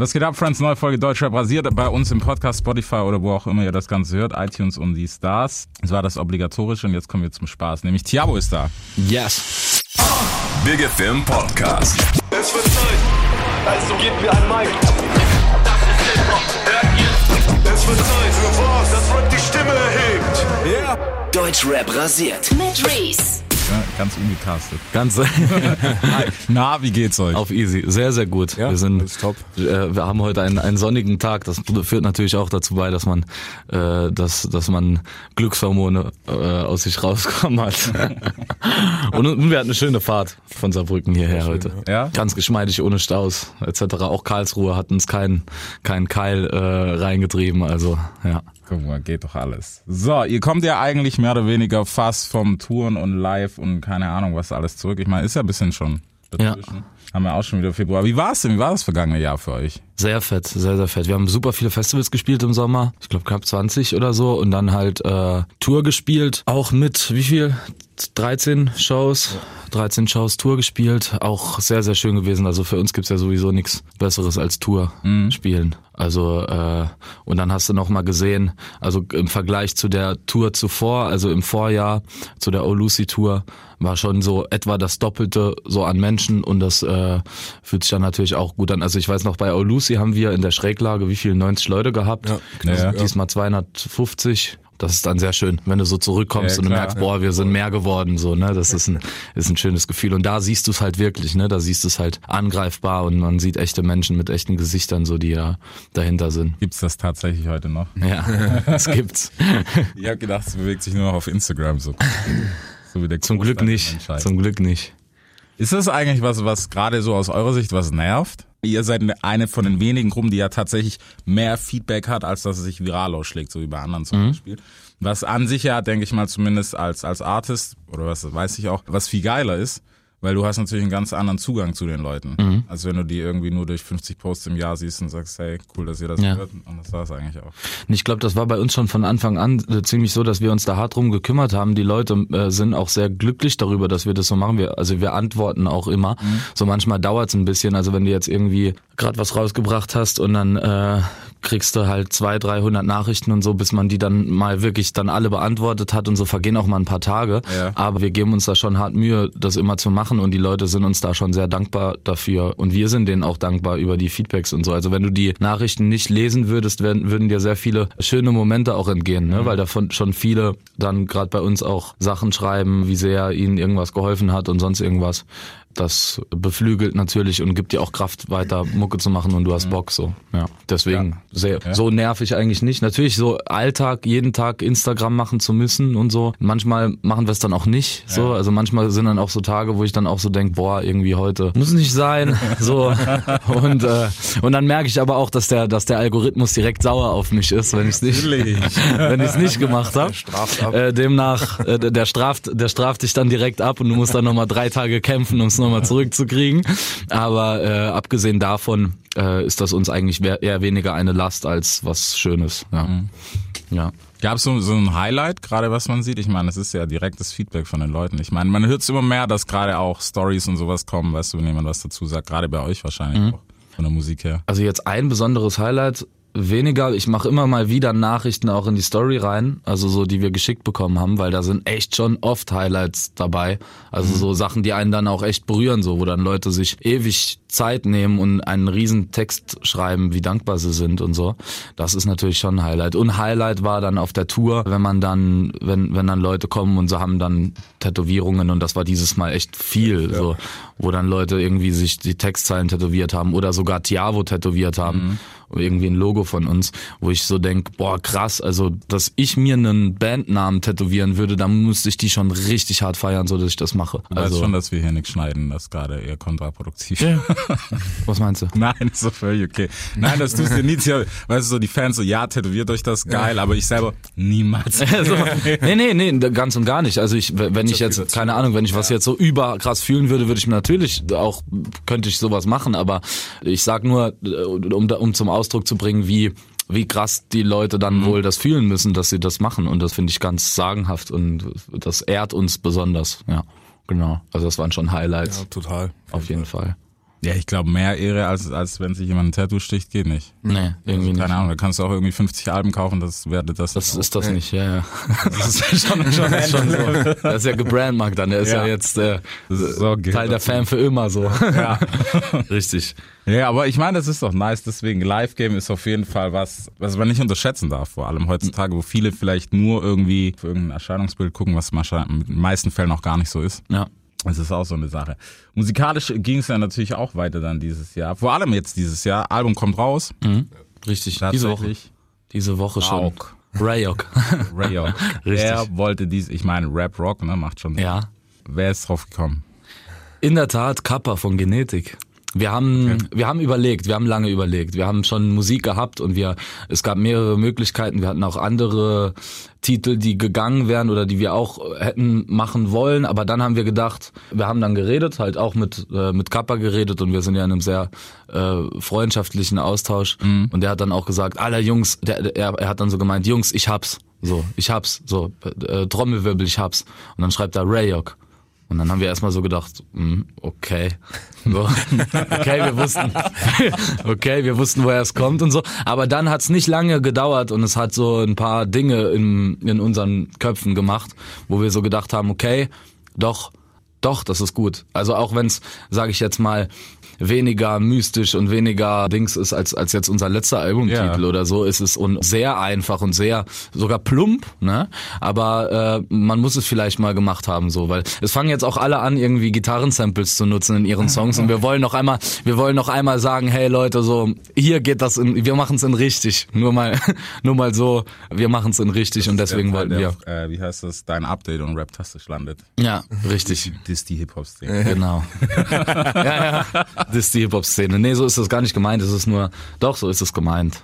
Was geht ab, Friends? Neue Folge Deutschrap rasiert bei uns im Podcast Spotify oder wo auch immer ihr das Ganze hört. iTunes und die Stars. Das war das Obligatorische und jetzt kommen wir zum Spaß. Nämlich Tiabo ist da. Yes. Big FM Podcast. Es wird Zeit, also gebt mir ein Mic. Das ist ihr? Es wird Zeit für was, das Rap die Stimme erhebt. Ja. Deutschrap rasiert. Mit Reese. Ja, ganz ungecastet. Ganz Na, wie geht's euch? auf easy. Sehr, sehr gut. Ja, wir sind, ist top. Äh, wir haben heute einen, einen sonnigen Tag. Das führt natürlich auch dazu bei, dass man, äh, dass, dass man Glückshormone äh, aus sich rauskommen hat. und, und wir hatten eine schöne Fahrt von Saarbrücken hierher heute. Ja? Ganz geschmeidig, ohne Staus etc. Auch Karlsruhe hat uns keinen keinen Keil äh, reingetrieben. Also ja. Guck mal, geht doch alles. So, ihr kommt ja eigentlich mehr oder weniger fast vom Touren und Live und keine Ahnung was alles zurück. Ich meine, ist ja ein bisschen schon dazwischen. Haben wir auch schon wieder Februar. Wie war es denn? Wie war das vergangene Jahr für euch? Sehr fett, sehr, sehr fett. Wir haben super viele Festivals gespielt im Sommer. Ich glaube knapp 20 oder so. Und dann halt äh, Tour gespielt. Auch mit wie viel? 13 Shows. 13 Shows Tour gespielt. Auch sehr, sehr schön gewesen. Also für uns gibt's ja sowieso nichts Besseres als Tour spielen. Also äh, und dann hast du noch mal gesehen, also im Vergleich zu der Tour zuvor, also im Vorjahr zu der Lucy Tour, war schon so etwa das Doppelte so an Menschen und das äh, fühlt sich dann natürlich auch gut an. Also ich weiß noch, bei Oh Lucy haben wir in der Schräglage wie viel 90 Leute gehabt. Ja, Also ja. Diesmal 250. Das ist dann sehr schön, wenn du so zurückkommst Ja, und du klar. merkst, boah, wir sind mehr geworden, so, ne? Das ist ein, ist ein schönes Gefühl. Und da siehst du es halt wirklich, ne? Da siehst du es halt angreifbar und man sieht echte Menschen mit echten Gesichtern, so, die da dahinter sind. Gibt's das tatsächlich heute noch? Ja, es gibt's. Ich habe gedacht, es bewegt sich nur noch auf Instagram so. so wie der Zum Glück Großteil nicht. Zum Glück nicht. Ist das eigentlich was, was gerade so aus eurer Sicht was nervt? Ihr seid eine von den wenigen Gruppen, die ja tatsächlich mehr Feedback hat, als dass es sich viral ausschlägt, so wie bei anderen zum Beispiel. Was an sich ja, denke ich mal, zumindest als, als Artist, oder was weiß ich auch, was viel geiler ist, weil du hast natürlich einen ganz anderen Zugang zu den Leuten. Als wenn du die irgendwie nur durch 50 Posts im Jahr siehst und sagst, hey, cool, dass ihr das Ja. hört. Und das war es eigentlich auch. Und ich glaube, das war bei uns schon von Anfang an äh, ziemlich so, dass wir uns da hart drum gekümmert haben. Die Leute äh, sind auch sehr glücklich darüber, dass wir das so machen. Wir, also wir antworten auch immer. So manchmal dauert es ein bisschen. Also wenn du jetzt irgendwie gerade was rausgebracht hast und dann äh, kriegst du halt zwei, 300 Nachrichten und so, bis man die dann mal wirklich dann alle beantwortet hat und so vergehen auch mal ein paar Tage. Ja. Aber wir geben uns da schon hart Mühe, das immer zu machen und die Leute sind uns da schon sehr dankbar dafür und wir sind denen auch dankbar über die Feedbacks und so. Also wenn du die Nachrichten nicht lesen würdest, werden, würden dir sehr viele schöne Momente auch entgehen, ne? weil davon schon viele dann gerade bei uns auch Sachen schreiben, wie sehr ihnen irgendwas geholfen hat und sonst irgendwas. Das beflügelt natürlich und gibt dir auch Kraft, weiter Mucke zu machen und du hast Bock so. Ja, deswegen sehr Ja. so nervig eigentlich nicht. Natürlich so Alltag, jeden Tag Instagram machen zu müssen und so. Manchmal machen wir es dann auch nicht. So, also manchmal sind dann auch so Tage, wo ich dann auch so denk, boah, irgendwie heute muss nicht sein. So und äh, und dann merke ich aber auch, dass der dass der Algorithmus direkt sauer auf mich ist, wenn ich es nicht Natürlich. wenn ich es nicht gemacht habe. Äh, demnach äh, der straft der straft dich dann direkt ab und du musst dann noch mal drei Tage kämpfen, um es noch mal zurückzukriegen. Aber äh, abgesehen davon äh, ist das uns eigentlich eher weniger eine Last als was Schönes. Ja. Ja. Gab es so, so ein Highlight, gerade was man sieht? Ich meine, es ist ja direktes Feedback von den Leuten. Ich meine, man hört es immer mehr, dass gerade auch Stories und sowas kommen, weißt du, wenn jemand was dazu sagt, gerade bei euch wahrscheinlich auch, von der Musik her. Also jetzt ein besonderes Highlight weniger. Ich mache immer mal wieder Nachrichten auch in die Story rein, also so, die wir geschickt bekommen haben, weil da sind echt schon oft Highlights dabei. Also so Sachen, die einen dann auch echt berühren, so, wo dann Leute sich ewig Zeit nehmen und einen riesen Text schreiben, wie dankbar sie sind und so. Das ist natürlich schon ein Highlight. Und Highlight war dann auf der Tour, wenn man dann, wenn, wenn dann Leute kommen und sie haben dann Tätowierungen und das war dieses Mal echt viel, so, wo dann Leute irgendwie sich die Textzeilen tätowiert haben oder sogar Tiavo tätowiert haben. Irgendwie ein Logo von uns, wo ich so denk, boah, krass, also, dass ich mir einen Bandnamen tätowieren würde, dann müsste ich die schon richtig hart feiern, so dass ich das mache. Du weißt Also, schon, dass wir hier nichts schneiden, das ist gerade eher kontraproduktiv. was meinst du? Nein, ist so völlig okay. Nein, das tust du nie. Weißt du, so die Fans so, ja, tätowiert euch das, geil, aber ich selber niemals. Also, nee, nee, nee, ganz und gar nicht. Also ich, wenn ich jetzt, keine Ahnung, wenn ich was jetzt so überkrass fühlen würde, würde ich mir natürlich auch, könnte ich sowas machen, aber ich sag nur, äh, um, um zum Ausdruck zu bringen, wie wie krass die Leute dann wohl das fühlen müssen, dass sie das machen. Und das finde ich ganz sagenhaft und das ehrt uns besonders. Ja, genau. Also das waren schon Highlights. Ja, total. Auf jeden Fall. Ja, ich glaube, mehr Ehre, als, als wenn sich jemand ein Tattoo sticht, geht nicht. Nee, irgendwie nicht. Keine Ahnung, da kannst du auch irgendwie 50 Alben kaufen, das werde das. Das ist das nicht, ja, ja. Das ist schon, schon, schon so. Das ist ja gebrandmarkt dann, der ist ja, Ja. jetzt äh, ist so, Teil der. Fan für immer so. Ja. Richtig. ja, aber ich meine, das ist doch nice, deswegen Live-Game ist auf jeden Fall was, was man nicht unterschätzen darf, vor allem heutzutage, wo viele vielleicht nur irgendwie für irgendein Erscheinungsbild gucken, was wahrscheinlich in den meisten Fällen auch gar nicht so ist. Ja. Das ist auch so eine Sache. Musikalisch ging es ja natürlich auch weiter dann dieses Jahr. Vor allem jetzt dieses Jahr. Album kommt raus. Richtig. Diese Woche. Tatsächlich. Diese Woche schon. Rauk. Rayok. Rayo. Richtig. Er wollte dies, ich meine, Rap Rock, ne, macht schon Sinn. ja. Wer ist drauf gekommen? In der Tat, Kappa von Genetik. Wir haben, wir haben überlegt, wir haben lange überlegt. Wir haben schon Musik gehabt und wir, es gab mehrere Möglichkeiten. Wir hatten auch andere Titel, die gegangen wären oder die wir auch hätten machen wollen. Aber dann haben wir gedacht, wir haben dann geredet, halt auch mit, äh, mit Kappa geredet und wir sind ja in einem sehr äh, freundschaftlichen Austausch. Und der hat dann auch gesagt, aller Jungs, der, der, er, er hat dann so gemeint, Jungs, ich hab's. So, ich hab's. So, äh, Trommelwirbel, ich hab's. Und dann schreibt er Rayok. Und dann haben wir erstmal so gedacht, hm, okay. Okay, wir wussten, okay, wir wussten, woher es kommt und so. Aber dann hat's nicht lange gedauert und es hat so ein paar Dinge in, in unseren Köpfen gemacht, wo wir so gedacht haben, okay, doch, doch, das ist gut. Also auch wenn's, sage ich jetzt mal, weniger mystisch und weniger Dings ist als, als jetzt unser letzter Albumtitel Ja. oder so, ist es und sehr einfach und sehr sogar plump, ne? Aber äh, man muss es vielleicht mal gemacht haben, so, weil es fangen jetzt auch alle an, irgendwie Gitarrensamples zu nutzen in ihren Songs und wir wollen noch einmal, wir wollen noch einmal sagen, hey Leute, so hier geht das in, wir machen es in richtig, nur mal, nur mal so, wir machen es in richtig und deswegen wollten wir, Äh, wie heißt das? Dein Update und Rap-Tastisch landet. ja, richtig. Das ist die Hip-Hop-Szene. Genau. ja, ja. Das ist die Hip-Hop-Szene. Nee, so ist das gar nicht gemeint. Es ist nur, doch, so ist es gemeint.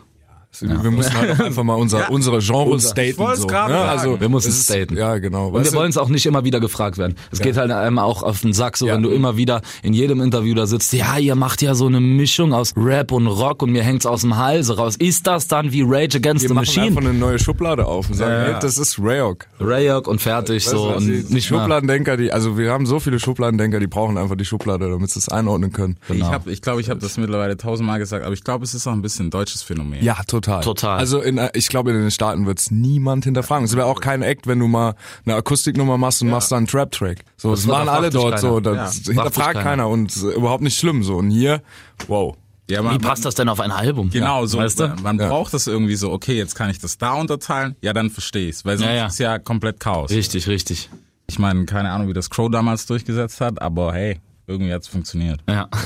Wir müssen halt auch einfach mal unser, unsere Genre staten. wollt's so, gerade ne? Also, Wir müssen es ist- staten. Ja, genau. Und wir wollen es auch nicht immer wieder gefragt werden. Es geht halt einem auch auf den Sack, so Ja. wenn du immer wieder in jedem Interview da sitzt, ja, ihr macht ja so eine Mischung aus Rap und Rock und mir hängt's aus dem Halse raus. Ist das dann wie Rage Against wir the machen Machine? einfach eine neue Schublade auf und sagen, Ja, ja. hey, das ist Rayok. Rayok und fertig, so. Weißt du, und die. Schubladendenker, die, also wir haben so viele Schubladendenker, die brauchen einfach die Schublade, damit sie es einordnen können. Genau. Ich glaube, ich, glaub, ich habe das mittlerweile tausendmal gesagt, aber ich glaube, es ist auch ein bisschen ein deutsches Phänomen. Ja, total. Total. Also in, ich glaube, in den Staaten wird's niemand hinterfragen. Es wäre auch kein Act, wenn du mal eine Akustiknummer machst und machst dann einen Trap-Track. So, das, Das machen alle dort keiner. so. Ja, Das dich hinterfragt keiner. keiner und ist überhaupt nicht schlimm so. Und hier, wow. Ja, Wie man, passt das denn auf ein Album? Genau, so. Weißt du? Man Ja. braucht das irgendwie so, okay, jetzt kann ich das da unterteilen, ja, dann verstehe ich's, weil sonst Ja, ja. ist ja komplett Chaos. Richtig, richtig. Ich meine, keine Ahnung, wie das Crow damals durchgesetzt hat, aber hey, irgendwie hat's funktioniert. Ja.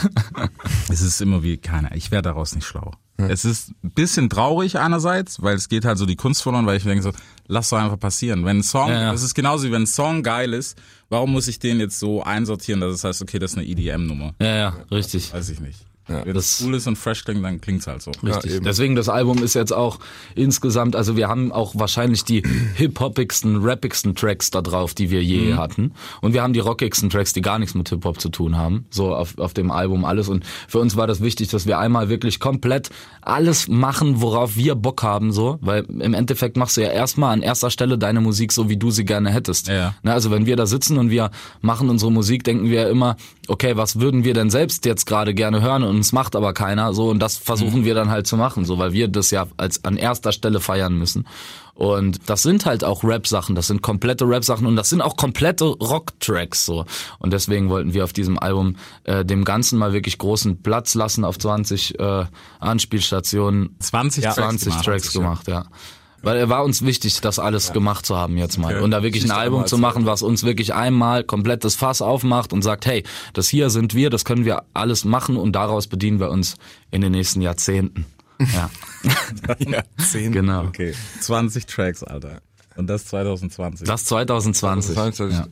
Es ist immer wie, keine, ich werde daraus nicht schlau. Es ist ein bisschen traurig einerseits, weil es geht halt so die Kunst verloren, weil ich denke so, lass doch einfach passieren. Wenn ein Song, Ja, ja. das ist genauso wie wenn ein Song geil ist, warum muss ich den jetzt so einsortieren, dass es heißt, okay, das ist eine EDM-Nummer? Ja, ja, richtig. Weiß ich nicht. Wenn das- es cool ist und fresh klingt, dann klingt's halt so. Richtig. eben. Deswegen das Album ist jetzt auch insgesamt, also wir haben auch wahrscheinlich die hip-hopigsten, rappigsten Tracks da drauf, die wir je hatten. Und wir haben die rockigsten Tracks, die gar nichts mit Hip-Hop zu tun haben. So auf, auf dem Album alles. Und für uns war das wichtig, dass wir einmal wirklich komplett alles machen, worauf wir Bock haben, so. Weil im Endeffekt machst du ja erstmal an erster Stelle deine Musik so, wie du sie gerne hättest. Ja, ja. Ne, also wenn wir da sitzen und wir machen unsere Musik, denken wir ja immer, okay, was würden wir denn selbst jetzt gerade gerne hören und uns macht aber keiner so und das versuchen wir dann halt zu machen, so weil wir das ja als an erster Stelle feiern müssen. Und das sind halt auch Rap-Sachen, das sind komplette Rap-Sachen und das sind auch komplette Rock-Tracks so. Und deswegen wollten wir auf diesem Album äh, dem Ganzen mal wirklich großen Platz lassen auf 20 äh, Anspielstationen. 20 Tracks 20 gemacht. Tracks gemacht, ja. Weil er war uns wichtig, das alles gemacht zu haben jetzt mal. Okay. Und da wirklich ein Siehst du Album zu machen, was uns wirklich einmal komplett das Fass aufmacht und sagt, hey, das hier sind wir, das können wir alles machen und daraus bedienen wir uns in den nächsten Jahrzehnten. Ja, Ja, zehn. genau. Okay, 20 Tracks, Alter. Und das 2020. Das 2020. Ja.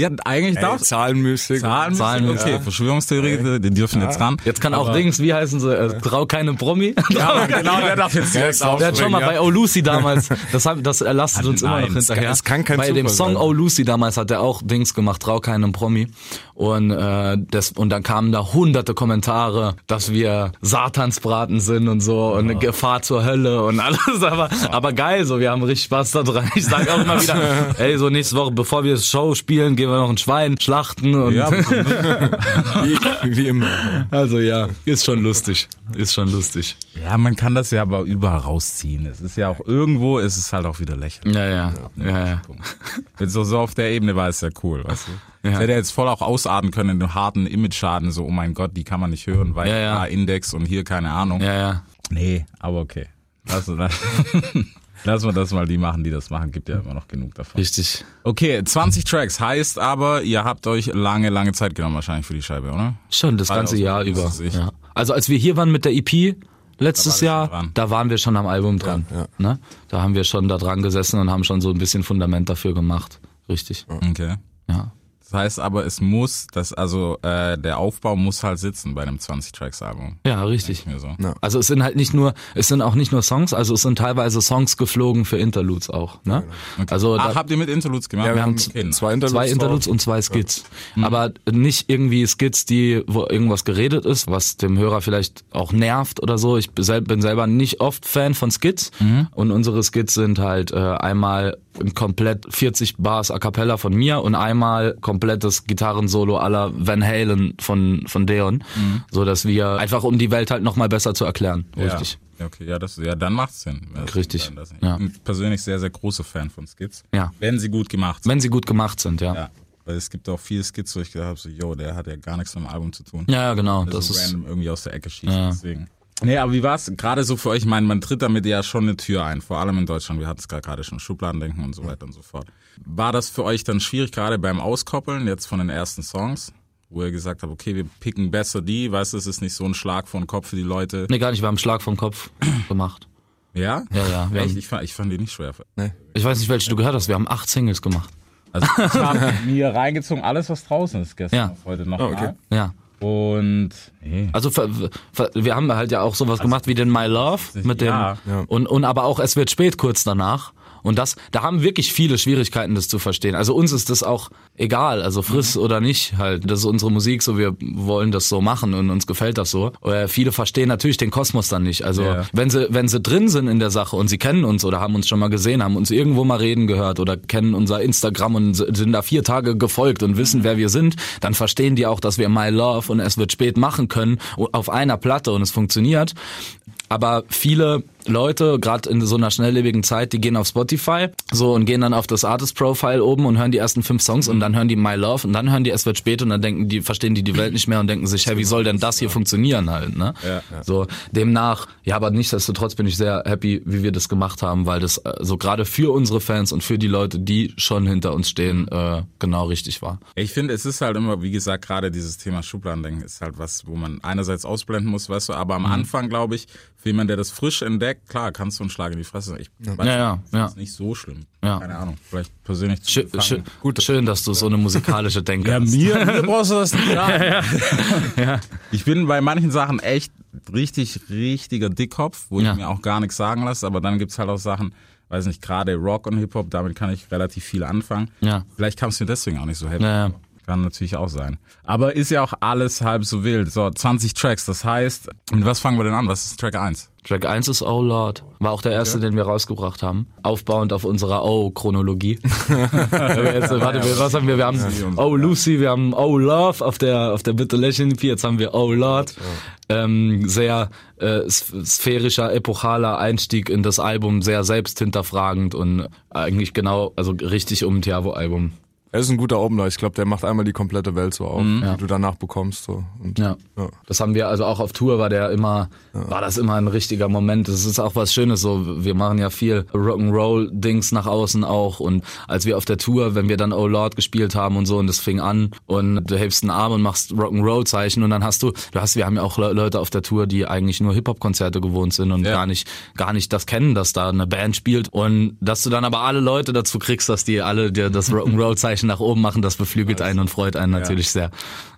Ja, eigentlich Ey, darf Zahlenmüsik. Zahlen, Zahlen, okay, ja. Verschwörungstheorie, die dürfen jetzt ran. Jetzt kann auch Dings, wie heißen sie, äh, Trau keine Promi. Ja, genau, der darf jetzt direkt Der hat schon mal bei Oh Lucy damals, das, haben, das erlastet uns immer noch es hinterher. kann- es kann kein bei dem Zufall Song sein. Oh Lucy damals hat er auch Dings gemacht, Trau keinem Promi. Und, äh, das, und dann kamen da hunderte Kommentare, dass wir Satansbraten sind und so und eine Gefahr zur Hölle und alles. Aber, aber geil, so wir haben richtig Spaß da dran. Ich sage auch immer wieder, ey, so nächste Woche, bevor wir das Show spielen, gehen wir noch ein Schwein schlachten und Ja, Wie, wie immer. also ja, ist schon lustig. Ist schon lustig. ja, man kann das ja aber überall rausziehen. Es ist ja auch irgendwo, ist es halt auch wieder lächerlich. Ja, ja. Ja, ja. So, so auf der Ebene war es ja cool, weißt du. Ja. Das hätte er jetzt voll auch ausatmen können in einem harten Image-Schaden, so, oh mein Gott, die kann man nicht hören, weil Ja, ja. da Index und hier keine Ahnung. Ja, ja. Nee, aber okay. Lass, lass, mal das mal die machen, die das machen. Gibt ja immer noch genug davon. Richtig. Okay, 20 Tracks heißt aber, ihr habt euch lange, lange Zeit genommen wahrscheinlich für die Scheibe, oder? Schon das Gerade ganze Jahr über. Ja. Also als wir hier waren mit der EP letztes Da war Jahr, da waren wir schon am Album dran. Ja, ja. Ne? Da haben wir schon da dran gesessen und haben schon so ein bisschen Fundament dafür gemacht. Richtig. Okay. Ja. Das heißt aber, es muss, das, also äh, der Aufbau muss halt sitzen bei einem 20-Tracks-Album. Ja, richtig. So. Also es sind halt nicht nur, es sind auch nicht nur Songs, also es sind teilweise Songs geflogen für Interludes auch. Ne? Also Ach, da, habt ihr mit Interludes gemacht? Ja, wir haben Okay. zwei Interludes. zwei Interludes und zwei Skits. Aber nicht irgendwie Skits, die, wo irgendwas geredet ist, was dem Hörer vielleicht auch nervt oder so. Ich bin selber nicht oft Fan von Skits. Und unsere Skits sind halt äh, einmal ein komplett 40 Bars a cappella von mir und einmal komplettes Gitarrensolo aller Van Halen von, von Deon. So dass wir einfach um die Welt halt nochmal besser zu erklären. Richtig. Ja, okay, ja, das, ja, dann macht's Sinn. Das- Richtig, das- Ich ja. bin persönlich sehr, sehr großer Fan von Skits. Ja. Wenn sie gut gemacht sind. Wenn sie gut gemacht sind, ja. Ja, Ja. Weil es gibt auch viele Skits, wo ich gedacht habe, so, yo, der hat ja gar nichts mit dem Album zu tun. ja, genau. Der Das so ist, random irgendwie aus der Ecke schießt. Ja. Deswegen. Nee, aber wie war's gerade so für euch? Ich meine, man tritt damit ja schon eine Tür ein, vor allem in Deutschland. Wir hatten es gerade schon Schubladendenken und so weiter und so fort. War das für euch dann schwierig, gerade beim Auskoppeln jetzt von den ersten Songs, wo ihr gesagt habt, okay, wir picken besser die, weißt du, es ist nicht so ein Schlag vor den Kopf für die Leute. nee, gar nicht, wir haben einen Schlag vom Kopf gemacht. Ja? Ja, ja. Wir Echt? Ich fand, ich fand die nicht schwer. ich weiß nicht, welche du gehört hast. Wir haben acht Singles gemacht. Also ich habe mir reingezogen, alles was draußen ist gestern Ja. heute noch. okay. mal. Ja. Und nee. Also ver, ver, wir haben halt ja auch sowas gemacht wie den My Love mit dem. Ja. und und aber auch es wird spät kurz danach und das da haben wirklich viele Schwierigkeiten das zu verstehen. Also uns ist das auch egal, also friss Mhm. oder nicht halt. Das ist unsere Musik so, wir wollen das so machen und uns gefällt das so. Äh, viele verstehen natürlich den Kosmos dann nicht. Also Ja. wenn sie wenn sie drin sind in der Sache und sie kennen uns oder haben uns schon mal gesehen, haben uns irgendwo mal reden gehört oder kennen unser Instagram und sind da vier Tage gefolgt und wissen, wer wir sind, dann verstehen die auch, dass wir My Love und es wird spät machen können auf einer Platte und es funktioniert. Aber viele Leute, gerade in so einer schnelllebigen Zeit, die gehen auf Spotify so und gehen dann auf das Artist Profile oben und hören die ersten fünf Songs und dann hören die My Love und dann hören die Es wird spät und dann denken die, verstehen die die Welt nicht mehr und denken sich, hey, wie soll denn das hier funktionieren halt, ne? Ja. So, demnach, ja, aber nichtsdestotrotz bin ich sehr happy, wie wir das gemacht haben, weil das äh, so gerade für unsere Fans und für die Leute, die schon hinter uns stehen, äh, genau richtig war. Ich finde, es ist halt immer, wie gesagt, gerade dieses Thema Schubladendenken ist halt was, wo man einerseits ausblenden muss, weißt du, aber Mhm. am Anfang, glaube ich, für jemanden, der das frisch entdeckt, klar, kannst du einen Schlag in die Fresse. Ich weiß Ja, ja, nicht, ja. ist nicht so schlimm. Ja. Keine Ahnung, vielleicht persönlich zu Schön, schön, Gut. schön dass du so eine musikalische Denke hast. mir, mir brauchst du das nicht sagen. Ich bin bei manchen Sachen echt richtig, richtiger Dickkopf, wo Ja. ich mir auch gar nichts sagen lasse, aber dann gibt's halt auch Sachen, weiß nicht, gerade Rock und Hip-Hop, damit kann ich relativ viel anfangen. Ja. Vielleicht kam es mir deswegen auch nicht so happy. Ja, ja. Kann natürlich auch sein. Aber ist ja auch alles halb so wild. So, 20 Tracks, das heißt, mit was fangen wir denn an? Was ist Track 1? Track 1 ist Oh Lord. War auch der erste, den wir rausgebracht haben. Aufbauend auf unserer Oh-Chronologie. jetzt, warte, was haben wir? Wir haben Oh Lucy, wir haben Oh Love auf der, auf der Bitte Lächeln EP. Jetzt haben wir Oh Lord. Ähm, sehr äh, sphärischer, epochaler Einstieg in das Album, sehr selbsthinterfragend und eigentlich genau, also richtig um ein Tiavo-Album. Er ist ein guter Opener. Ich glaube, der macht einmal die komplette Welt so auf, die du danach bekommst. So. Und Ja. Ja. Das haben wir also auch auf Tour war der immer, war das immer ein richtiger Moment. Das ist auch was Schönes so. Wir machen ja viel Rock'n'Roll Dings nach außen auch und als wir auf der Tour, wenn wir dann Oh Lord gespielt haben und so und das fing an und du hebst einen Arm und machst Rock'n'Roll Zeichen und dann hast du, du hast, wir haben ja auch Le- Leute auf der Tour, die eigentlich nur Hip-Hop Konzerte gewohnt sind und Ja. gar nicht, gar nicht das kennen, dass da eine Band spielt und dass du dann aber alle Leute dazu kriegst, dass die alle dir das Rock'n'Roll Zeichen nach oben machen, das beflügelt einen und freut einen natürlich sehr.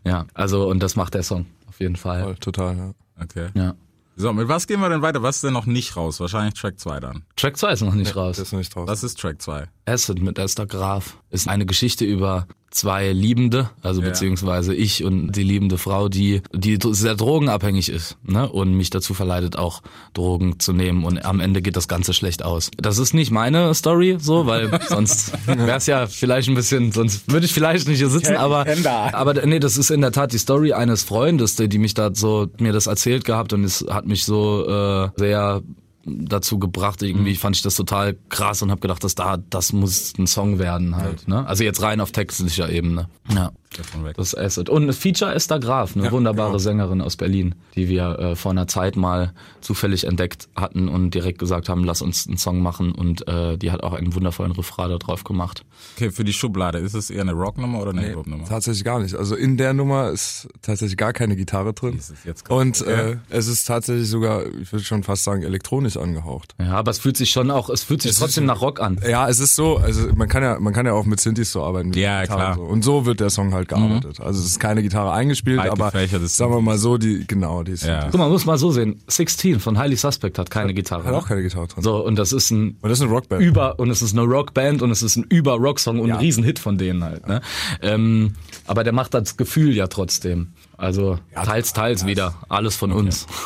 Ja, also und das macht der Song auf jeden Fall. Voll, total, ja. Okay. Ja. So, mit was gehen wir denn weiter? Was ist denn noch nicht raus? Wahrscheinlich Track 2 dann. Track 2 ist noch nicht raus. Der ist noch nicht draußen. Was ist Track 2? Acid mit Esther Graf ist eine Geschichte über zwei Liebende, also Ja. beziehungsweise ich und die liebende Frau, die die sehr drogenabhängig ist, ne, und mich dazu verleitet auch Drogen zu nehmen und am Ende geht das Ganze schlecht aus. Das ist nicht meine Story, so, weil sonst wäre es ja vielleicht ein bisschen, sonst würde ich vielleicht nicht hier sitzen, aber aber nee, das ist in der Tat die Story eines Freundes, die, die mich da so mir das erzählt gehabt und es hat mich so äh, sehr dazu gebracht. Irgendwie fand ich das total krass und habe gedacht, dass da das muss ein Song werden halt. Ne? Also jetzt rein auf textlicher Ebene. Ja. Davon weg. Das ist Acid. Und ein Feature Esther Graf, eine wunderbare genau. Sängerin aus Berlin, die wir äh, vor einer Zeit mal zufällig entdeckt hatten und direkt gesagt haben, lass uns einen Song machen. Und äh, die hat auch einen wundervollen Refrain da drauf gemacht. Okay, für die Schublade, ist es eher eine Rocknummer oder eine Hip-Hop-Nummer? Tatsächlich gar nicht. Also in der Nummer ist tatsächlich gar keine Gitarre drin. Das ist jetzt. Und äh, es ist tatsächlich sogar, ich würde schon fast sagen, elektronisch angehaucht. Ja, aber es fühlt sich schon auch, es fühlt sich Es trotzdem ist- nach Rock an. Ja, es ist so, also man kann ja, man kann ja auch mit Synthes so arbeiten. Ja, Gitarre klar. Und so. Und so wird der Song halt gearbeitet. Also es ist keine Gitarre eingespielt, aber sagen wir mal so, die, genau, die ist, Ja. Guck mal, muss mal so sehen. 16 von Highly Suspect hat keine Gitarre. hat auch keine Gitarre drin. So, und das ist ein Und das ist eine Rockband. über und es ist eine Rockband und es ist ein über Rocksong und Ja. ein Riesenhit von denen halt. Ne? Ähm, aber der macht das Gefühl ja trotzdem. Also teils, teils wieder. Alles von uns.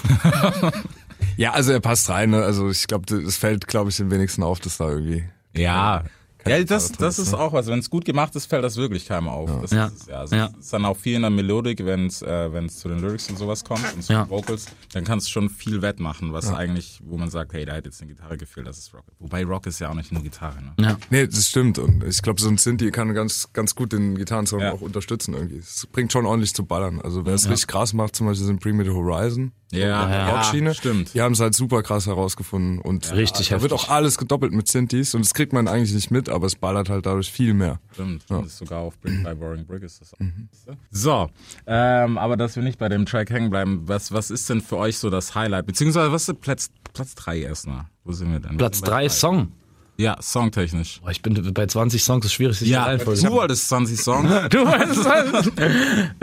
Ja, also er passt rein. Ne? Also ich glaube, es fällt, glaube ich, den wenigsten auf, dass da irgendwie. Ja. Ja, das, das ist auch was. Wenn es gut gemacht ist, fällt das wirklich keinem auf. Das Ja. Ist, es, ja, also Ja. Es ist dann auch viel in der Melodik, wenn es äh, wenn's zu den Lyrics und sowas kommt und zu Ja. den Vocals, dann kannst du schon viel wettmachen, was eigentlich, wo man sagt, hey, da hätte jetzt eine Gitarre gefehlt, das ist Rock. Wobei Rock ist ja auch nicht nur Gitarre, ne? Ja. Nee, das stimmt. Und ich glaube, so ein Synthi kann ganz, ganz gut den Gitarrensound Ja. auch unterstützen irgendwie. Es bringt schon ordentlich zu ballern. Also wer es richtig krass macht, zum Beispiel sind Primitive Horizon. Ja, ja, Rockschiene. stimmt. Die haben es halt super krass herausgefunden. Und Richtig da wird heftig. auch alles gedoppelt mit Synthes und das kriegt man eigentlich nicht mit, aber es ballert halt dadurch viel mehr. Stimmt, das ist sogar auf Brick by Boring Brick ist das auch. So, ähm, aber dass wir nicht bei dem Track hängen bleiben, was, was ist denn für euch so das Highlight? Beziehungsweise was ist Platz, Platz drei erstmal? Wo sind wir denn? Platz Wir sind bei 3 Song. Ja, songtechnisch. Boah, ich bin bei 20 Songs ist schwierig, sich Ja, die Reihenfolge du wolltest 20 Songs. Du weißt was? Ich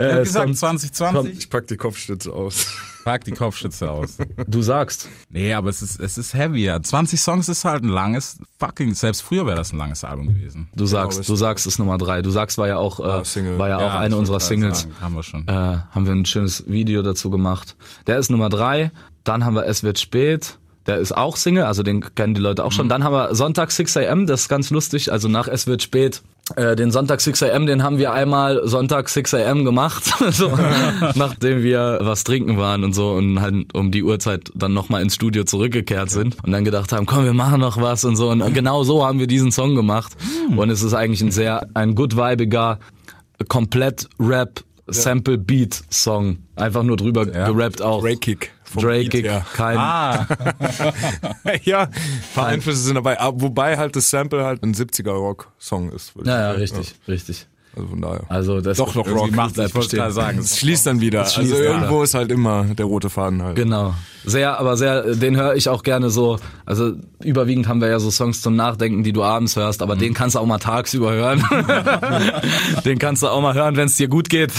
hab äh, gesagt Song- 2020. Ich pack die Kopfstütze aus. Pack die Kopfschütze aus. Du sagst. Nee, aber es ist, es ist heavier. 20 Songs ist halt ein langes, fucking, selbst früher wäre das ein langes Album gewesen. Du sagst, ich. du sagst es Nummer 3. Du sagst war ja auch, äh, Single. war ja, auch Ja, eine unserer Singles. sagen, Haben wir schon. äh, haben wir ein schönes Video dazu gemacht. Der ist Nummer drei. Dann haben wir Es wird spät. Der ist auch Single, also den kennen die Leute auch schon. Dann haben wir Sonntag 6 am, das ist ganz lustig, also nach Es wird spät. Äh, den Sonntag 6 am, den haben wir einmal Sonntag 6 am gemacht, so, nachdem wir was trinken waren und so und halt um die Uhrzeit dann nochmal ins Studio zurückgekehrt sind und dann gedacht haben, komm, wir machen noch was und so. Und genau so haben wir diesen Song gemacht. Und es ist eigentlich ein sehr, ein good vibiger, komplett Rap, Sample Beat Song. Einfach nur drüber gerappt auch. Drake Kick. Drake, her. kein, ah, ja, ein paar Einflüsse sind dabei, aber wobei halt das Sample halt ein 70er Rock-Song ist. würd ich ja, ja, richtig, richtig. Also von daher. Also das Doch noch Rock. macht ich wollte gerade sagen. Es schließt dann wieder. schließt Also ja. irgendwo ist halt immer der rote Faden halt. Genau. Sehr, aber sehr, den höre ich auch gerne so. Also überwiegend haben wir ja so Songs zum Nachdenken, die du abends hörst, aber den kannst du auch mal tagsüber hören. den kannst du auch mal hören, wenn es dir gut geht.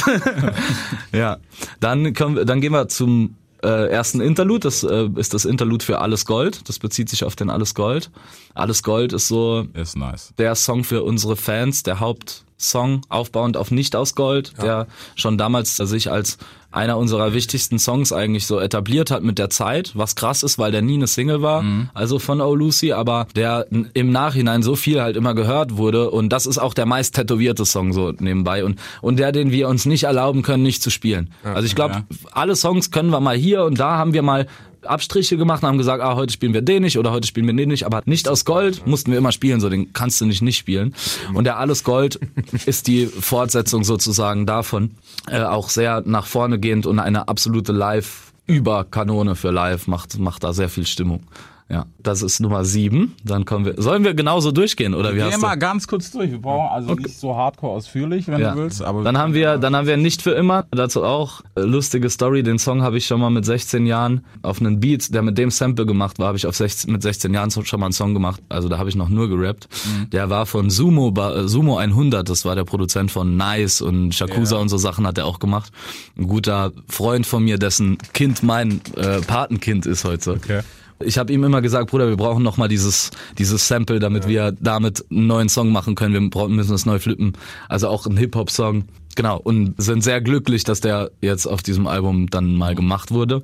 ja. Dann kommen, wir- dann gehen wir zum äh, ersten Interlude. Das äh, ist das Interlude für Alles Gold. Das bezieht sich auf den Alles Gold. Alles Gold ist so Ist nice. der Song für unsere Fans, der Hauptsong, aufbauend auf Nicht aus Gold, der schon damals sich als einer unserer wichtigsten Songs eigentlich so etabliert hat mit der Zeit, was krass ist, weil der nie eine Single war, also von Oh Lucy, aber der im Nachhinein so viel halt immer gehört wurde und das ist auch der meist tätowierte Song so nebenbei und, und der, den wir uns nicht erlauben können, nicht zu spielen. Also ich glaube, Ja. alle Songs können wir mal hier und da haben wir mal Abstriche gemacht und haben gesagt, ah, heute spielen wir den nicht oder heute spielen wir den nicht, aber nicht aus Gold mussten wir immer spielen, so den kannst du nicht nicht spielen. Und der Alles Gold ist die Fortsetzung sozusagen davon, äh, auch sehr nach vorne gehend und eine absolute Live Überkanone für Live macht macht da sehr viel Stimmung. Ja, das ist Nummer sieben. Dann kommen wir. Sollen wir genauso durchgehen oder wie Geh hast mal ganz kurz durch. Wir brauchen also nicht so hardcore ausführlich, wenn Ja. du willst. Aber dann haben wir, dann haben wir nicht für immer. Dazu auch äh, lustige Story. Den Song habe ich schon mal mit 16 Jahren auf einen Beat, der mit dem Sample gemacht war, habe ich auf 16, mit 16 Jahren schon mal einen Song gemacht. Also da habe ich noch nur gerappt. Der war von Sumo, äh, Sumo 100. Das war der Produzent von Nice und Shakusa und so Sachen hat er auch gemacht. Ein guter Freund von mir, dessen Kind mein äh, Patenkind ist heute. Okay. Ich habe ihm immer gesagt, Bruder, wir brauchen noch mal dieses dieses Sample, damit wir damit einen neuen Song machen können. Wir müssen das neu flippen. Also auch ein Hip Hop Song. Genau und sind sehr glücklich, dass der jetzt auf diesem Album dann mal gemacht wurde.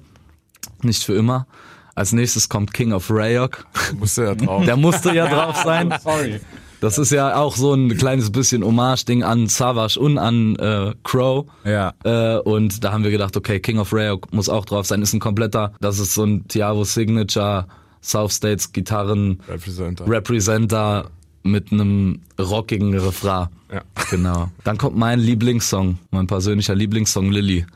Nicht für immer. Als nächstes kommt King of Rayok. Musste ja drauf. Der musste ja drauf sein. Sorry. Das ist ja auch so ein kleines bisschen Hommage-Ding an Savage und an äh, Crow. Ja. Äh, und da haben wir gedacht, okay, King of Rare muss auch drauf sein. Ist ein kompletter, das ist so ein Tiavo Signature South States Gitarren Representer. Representer mit einem rockigen Refrain. Ja. Genau. Dann kommt mein Lieblingssong, mein persönlicher Lieblingssong Lilly.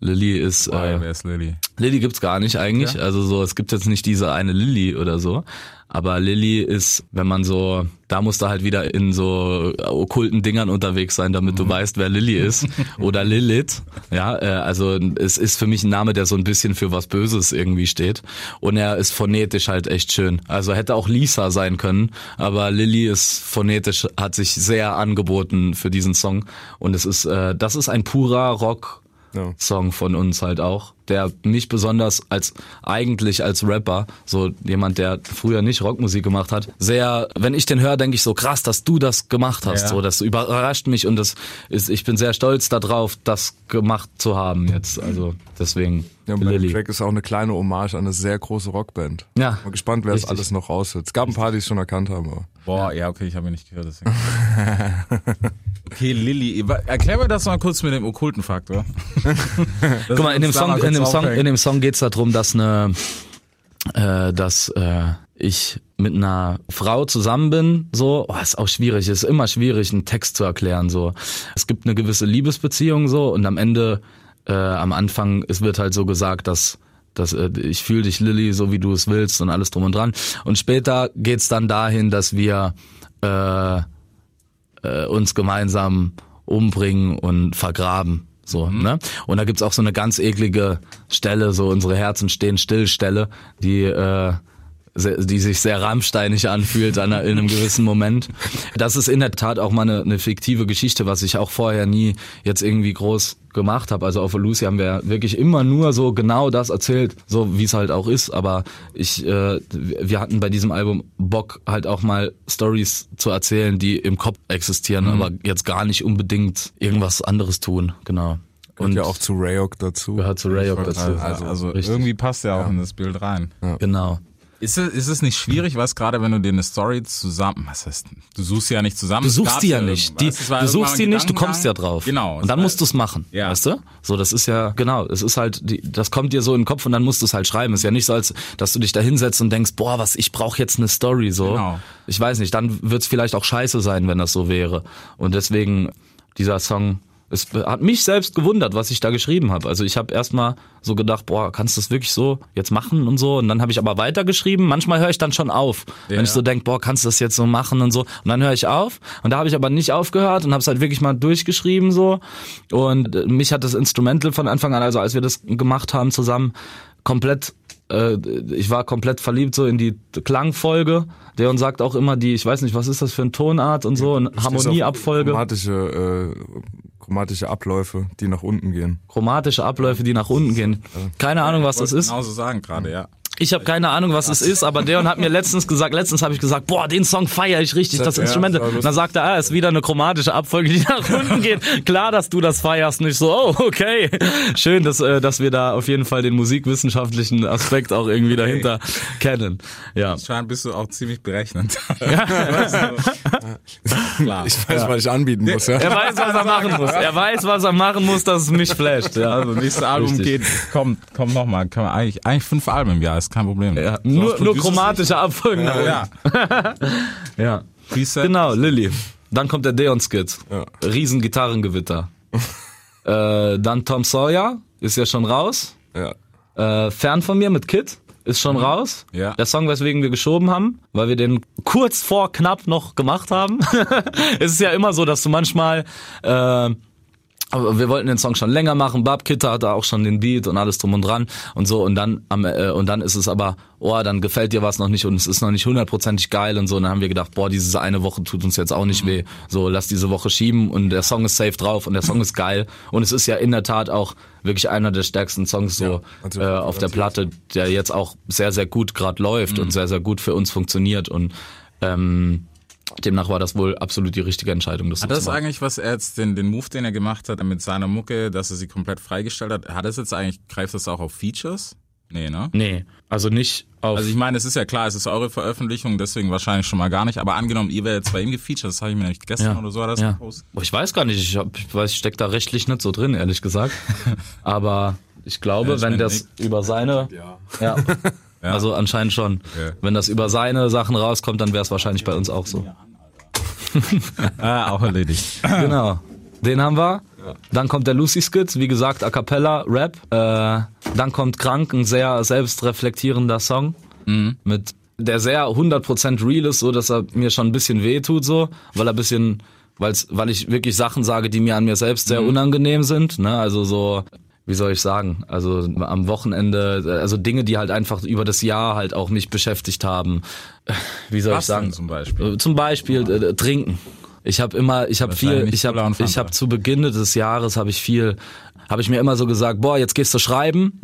Lilly ist Äh, wer ist Lilly? Lilly gibt's gar nicht eigentlich. Also so, es gibt jetzt nicht diese eine Lilly oder so. Aber Lilly ist, wenn man so, da musst du halt wieder in so okkulten Dingern unterwegs sein, damit du weißt, wer Lilly ist. Oder Lilith. Ja, äh, also es ist für mich ein Name, der so ein bisschen für was Böses irgendwie steht. Und er ist phonetisch halt echt schön. Also hätte auch Lisa sein können, aber Lilly ist phonetisch, hat sich sehr angeboten für diesen Song. Und es ist, äh, das ist ein purer Rock. Ja. Song von uns halt auch, der mich besonders als eigentlich als Rapper, so jemand, der früher nicht Rockmusik gemacht hat, sehr, wenn ich den höre, denke ich so krass, dass du das gemacht hast, Ja. so das überrascht mich und das ist, ich bin sehr stolz darauf, das gemacht zu haben jetzt, also deswegen Ja, und Lilly. Track ist auch eine kleine Hommage an eine sehr große Rockband. Ja, Mal gespannt, wer es richtig. alles noch raushört. Es gab ein paar, die es schon erkannt haben. Aber. Boah, ja, okay, ich habe ihn nicht gehört. Deswegen. okay, Lilly. Erklär mir das mal kurz mit dem okkulten Faktor. Guck mal, in dem Song, in dem Song, in dem Song geht's darum, dass eine, äh, dass äh, ich mit einer Frau zusammen bin, so, oh, ist auch schwierig, ist immer schwierig, einen Text zu erklären, so. Es gibt eine gewisse Liebesbeziehung, so, und am Ende, äh, am Anfang, es wird halt so gesagt, dass dass äh, ich fühle dich Lilly so wie du es willst und alles drum und dran und später geht's dann dahin dass wir äh, äh, uns gemeinsam umbringen und vergraben. So, ne? Und da gibt's auch so eine ganz eklige Stelle, so unsere Herzen stehen still Stelle, die äh, sehr, die sich sehr rammsteinig anfühlt an, in einem gewissen Moment. Das ist in der Tat auch mal eine, eine fiktive Geschichte, was ich auch vorher nie jetzt irgendwie groß gemacht habe. Also auf Lucy haben wir wirklich immer nur so genau das erzählt, so wie es halt auch ist. Aber ich, äh, wir hatten bei diesem Album Bock halt auch mal Stories zu erzählen, die im Kopf existieren, aber jetzt gar nicht unbedingt irgendwas anderes tun. Genau. Und ja auch zu Rayok dazu. gehört zu Rayok dazu. Also, also irgendwie passt ja auch in das Bild rein. Genau. Ist es, ist es nicht schwierig, was gerade wenn du dir eine Story zusammen, was heißt, du suchst sie ja nicht zusammen. Du es suchst gab die ja nicht. Die. Es du suchst die nicht, du kommst ja drauf. Genau. Und dann Es musst du es machen. Ja. Weißt du? So, das ist ja, genau, es ist halt, die, das kommt dir so in den Kopf und dann musst du es halt schreiben. ist ja nicht so, als dass du dich da hinsetzt und denkst, boah, was, ich brauche jetzt eine Story. So. Genau. Ich weiß nicht, dann wird's vielleicht auch scheiße sein, wenn das so wäre. Und deswegen, dieser Song. Es hat mich selbst gewundert, was ich da geschrieben habe. Also ich habe erstmal so gedacht, boah, kannst du das wirklich so jetzt machen und so. Und dann habe ich aber weitergeschrieben. Manchmal höre ich dann schon auf, Ja. wenn ich so denk, boah, kannst du das jetzt so machen und so. Und dann höre ich auf. Und da habe ich aber nicht aufgehört und habe es halt wirklich mal durchgeschrieben so. Und äh, mich hat das Instrumental von Anfang an, also als wir das gemacht haben zusammen, komplett äh, ich war komplett verliebt so in die Klangfolge. Der und sagt auch immer die, ich weiß nicht, was ist das für eine Tonart und so, eine Harmonieabfolge, Chromatische, äh, chromatische Abläufe, die nach unten gehen. chromatische Abläufe, die nach unten gehen. Keine Ahnung, was das ist. Genauso sagen gerade, ja. Ich habe keine Ahnung, was es ist, aber Deon hat mir letztens gesagt, letztens habe ich gesagt, boah, den Song feiere ich richtig, das Ja, Instrument. ist auch Und dann sagt er, ah, ist wieder eine chromatische Abfolge, die nach unten geht. Klar, dass du das feierst, nicht so, oh, okay. Schön, dass, äh, dass wir da auf jeden Fall den musikwissenschaftlichen Aspekt auch irgendwie dahinter kennen. Ja. Scheint bist du auch ziemlich berechnend. Weißt du? Klar. Ich weiß, was ich anbieten muss, ja. Er weiß, was er machen muss. Er weiß, was er machen muss, dass es mich flasht. Ja. Also nächstes Album Richtig. geht, kommt, kommt nochmal. Eigentlich, eigentlich fünf Alben im Jahr, ist kein Problem. Ja, So, nur, nur chromatische Abfolgen. unten. Ja. ja. Preset. Genau, Lilly. Dann kommt der Deon-Skit. Ja. Riesen Gitarrengewitter. äh, dann Tom Sawyer, ist ja schon raus. ja. Äh, Fern von mir mit Kid, ist schon raus. Ja. Der Song, weswegen wir geschoben haben, weil wir den kurz vor knapp noch gemacht haben. es ist ja immer so, dass du manchmal... Äh, aber wir wollten den Song schon länger machen. Bab Kitta hatte auch schon den Beat und alles drum und dran und so und dann am, äh, und dann ist es aber, oh, dann gefällt dir was noch nicht und es ist noch nicht hundertprozentig geil und so. Und dann haben wir gedacht, boah, diese eine Woche tut uns jetzt auch nicht weh. So, lass diese Woche schieben und der Song ist safe drauf und der Song ist geil und es ist ja in der Tat auch wirklich einer der stärksten Songs so also äh, auf der Platte, der jetzt auch sehr sehr gut gerade läuft und sehr sehr gut für uns funktioniert und ähm, Demnach war das wohl absolut die richtige Entscheidung. Das so Hat das eigentlich, was er jetzt, den, den Move, den er gemacht hat mit seiner Mucke, dass er sie komplett freigestellt hat, hat das jetzt eigentlich, greift das auch auf Features? Nee, ne? Nee, also nicht auf. Also ich meine, es ist ja klar, es ist eure Veröffentlichung, deswegen wahrscheinlich schon mal gar nicht. Aber angenommen, ihr wärt jetzt bei ihm gefeatured, das habe ich mir nämlich gestern oder so hat er das ja. gepostet. Oh, Ich weiß gar nicht, ich, hab, ich weiß, ich steck da rechtlich nicht so drin, ehrlich gesagt. Aber ich glaube, Ja, ich wenn das über seine, ja, also anscheinend schon. Ja. Wenn das über seine Sachen rauskommt, dann wäre es wahrscheinlich bei uns auch so. Ah, auch erledigt. Genau. Den haben wir. Dann kommt der Lucy Skit, wie gesagt, A Cappella, Rap. Äh, dann kommt Krank, ein sehr selbstreflektierender Song. Mit der sehr 100% real ist, so dass er mir schon ein bisschen weh tut, so, weil er ein bisschen, weil's, weil ich wirklich Sachen sage, die mir an mir selbst sehr unangenehm sind. Ne? Also so, wie soll ich sagen? Also am Wochenende, also Dinge, die halt einfach über das Jahr halt auch mich beschäftigt haben. Wie soll Was ich sagen? zum Beispiel? Zum Beispiel äh, trinken. Ich habe immer, ich habe viel, ich habe, ich habe zu Beginn des Jahres habe ich viel, habe ich mir immer so gesagt, boah, jetzt gehst du schreiben,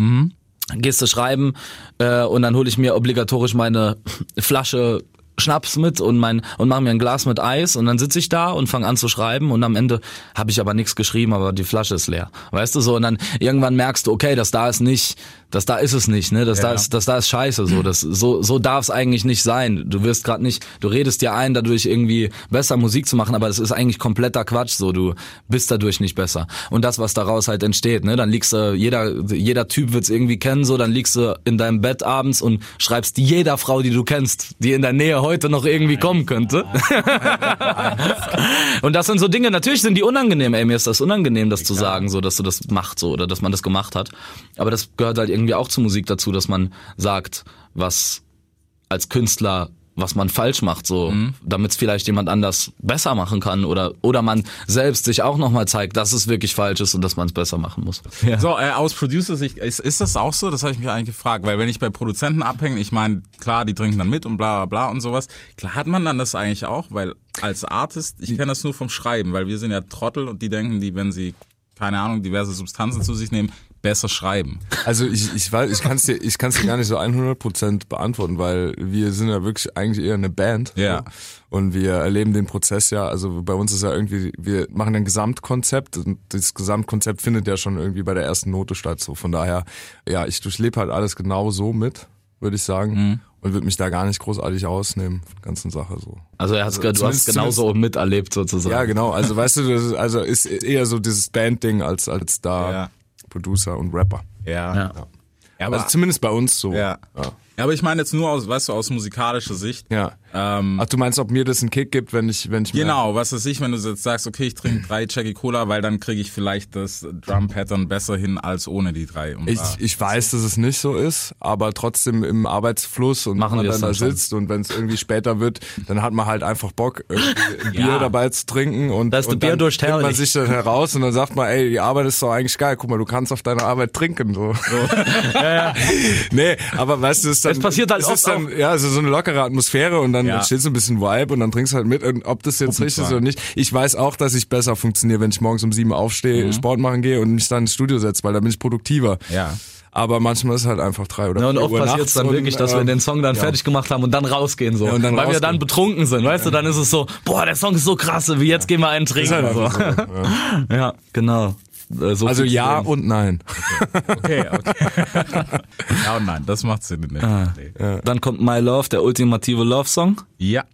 gehst du schreiben äh, und dann hole ich mir obligatorisch meine Flasche Schnaps mit und mein und mache mir ein Glas mit Eis und dann sitze ich da und fange an zu schreiben und am Ende habe ich aber nichts geschrieben, aber die Flasche ist leer. Weißt du so und dann irgendwann merkst du, okay, das da ist nicht, das da ist es nicht, ne? Das da Ja. ist das da ist scheiße so, das so so darf es eigentlich nicht sein. Du wirst gerade nicht, du redest dir ein, dadurch irgendwie besser Musik zu machen, aber das ist eigentlich kompletter Quatsch so, du bist dadurch nicht besser. Und das was daraus halt entsteht, ne? Dann liegst du jeder jeder Typ wird's irgendwie kennen so, dann liegst du in deinem Bett abends und schreibst jeder Frau, die du kennst, die in der Nähe heute noch irgendwie kommen könnte. Und das sind so Dinge, natürlich sind die unangenehm, ey, mir ist das unangenehm, das zu sagen, so, dass du das macht, so, oder dass man das gemacht hat. Aber das gehört halt irgendwie auch zur Musik dazu, dass man sagt, was als Künstler, was man falsch macht, so, damit es vielleicht jemand anders besser machen kann oder, oder man selbst sich auch nochmal zeigt, dass es wirklich falsch ist und dass man es besser machen muss. So, äh, aus Producer-Sicht, ist, ist das auch so? Das habe ich mich eigentlich gefragt, weil wenn ich bei Produzenten abhänge, ich meine, klar, die trinken dann mit und bla bla bla und sowas. Klar hat man dann das eigentlich auch, weil als Artist, ich kenne das nur vom Schreiben, weil wir sind ja Trottel und die denken, die, wenn sie, keine Ahnung, diverse Substanzen zu sich nehmen, besser schreiben. Also ich, ich weiß, ich kann es dir, ich kann's dir gar nicht so 100% beantworten, weil wir sind ja wirklich eigentlich eher eine Band. Ja. So. Und wir erleben den Prozess ja, also bei uns ist ja irgendwie, wir machen ein Gesamtkonzept und das Gesamtkonzept findet ja schon irgendwie bei der ersten Note statt. So von daher, ja, ich durchlebe halt alles genau so mit, würde ich sagen. Mhm. Und würde mich da gar nicht großartig ausnehmen von der ganzen Sache so. Also er hat's, du hast genauso miterlebt sozusagen. Ja, genau. Also weißt du, das ist, also ist eher so dieses Band-Ding als als da Ja. Producer und Rapper. Ja. Ja. ja aber, Also zumindest bei uns so. ja. Ja. Ja, aber ich meine jetzt nur aus, weißt du, aus musikalischer Sicht. Ja. Ähm, Ach, du meinst, ob mir das einen Kick gibt, wenn ich, wenn ich Genau, was weiß ich, wenn du jetzt sagst, okay, ich trinke drei Jackie Cola, weil dann kriege ich vielleicht das Drum-Pattern besser hin als ohne die drei. Und Ich, da- ich weiß, dass es nicht so ist, aber trotzdem im Arbeitsfluss und Machen wenn man dann da dann schon. sitzt und wenn es irgendwie später wird, dann hat man halt einfach Bock, irgendwie ein Bier Ja. dabei zu trinken und, Das und dann Bierdurst nimmt man sich dann heraus und dann sagt man, ey, die Arbeit ist doch eigentlich geil, guck mal, du kannst auf deiner Arbeit trinken. So. nee, aber weißt du, es ist dann, Es passiert halt es oft ist dann, ja, also so eine lockere Atmosphäre und dann Ja. entsteht so ein bisschen Vibe und dann trinkst du halt mit und ob das jetzt richtig ist oder nicht. Ich weiß auch, dass ich besser funktioniere, wenn ich morgens um sieben aufstehe, Mhm. Sport machen gehe und mich dann ins Studio setze, weil da bin ich produktiver. Ja. Aber manchmal ist es halt einfach drei oder Ja, und vier oft passiert es dann und, wirklich, dass wir ähm, den Song dann ja. fertig gemacht haben und dann rausgehen so. Ja, dann Weil wir rausgehen. dann betrunken sind, weißt du, dann ist es so, boah, der Song ist so krass, wie jetzt gehen wir einen trinken. halt so. so, ja. Ja, genau. Äh, so Also ja dem. und nein. Okay, okay. ja und nein, das macht Sinn. Ne? Nee. Dann kommt My Love, der ultimative Love-Song. Ja.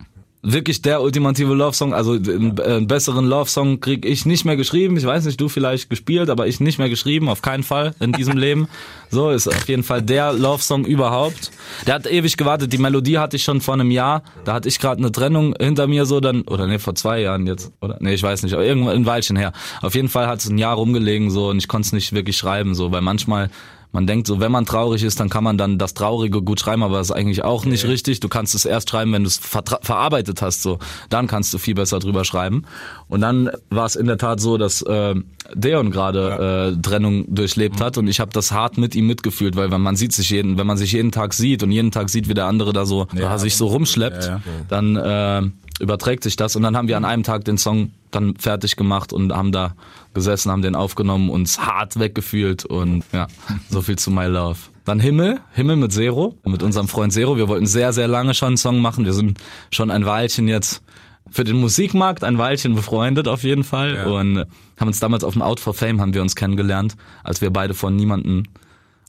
Wirklich der ultimative Love-Song. Also einen, besseren Love-Song krieg ich nicht mehr geschrieben. Ich weiß nicht, du vielleicht gespielt, aber ich nicht mehr geschrieben. Auf keinen Fall in diesem Leben. So ist auf jeden Fall der Love-Song überhaupt. Der hat ewig gewartet. Die Melodie hatte ich schon vor einem Jahr. Da hatte ich gerade eine Trennung hinter mir so dann oder nee vor zwei Jahren jetzt oder nee ich weiß nicht. Aber irgendwann ein Weilchen her. Auf jeden Fall hat es ein Jahr rumgelegen so und ich konnte es nicht wirklich schreiben so, weil manchmal man denkt so, wenn man traurig ist, dann kann man dann das Traurige gut schreiben, aber das ist eigentlich auch nicht richtig. Du kannst es erst schreiben, wenn du es verarbeitet hast, so. Dann kannst du viel besser drüber schreiben. Und dann war es in der Tat so, dass äh, Deon gerade äh, Trennung durchlebt hat und ich habe das hart mit ihm mitgefühlt, weil wenn man sieht sich jeden, wenn man sich jeden Tag sieht und jeden Tag sieht, wie der andere da so Ja, sich so rumschleppt, ja, ja. dann äh, überträgt sich das und dann haben wir an einem Tag den Song dann fertig gemacht und haben da gesessen, haben den aufgenommen, uns hart weggefühlt und ja, so viel zu My Love. Dann Himmel, Himmel mit Zero, mit unserem Freund Zero. Wir wollten sehr, sehr lange schon einen Song machen. Wir sind schon ein Weilchen jetzt für den Musikmarkt ein Weilchen befreundet auf jeden Fall Ja. und haben uns damals auf dem Out for Fame haben wir uns kennengelernt, als wir beide von niemanden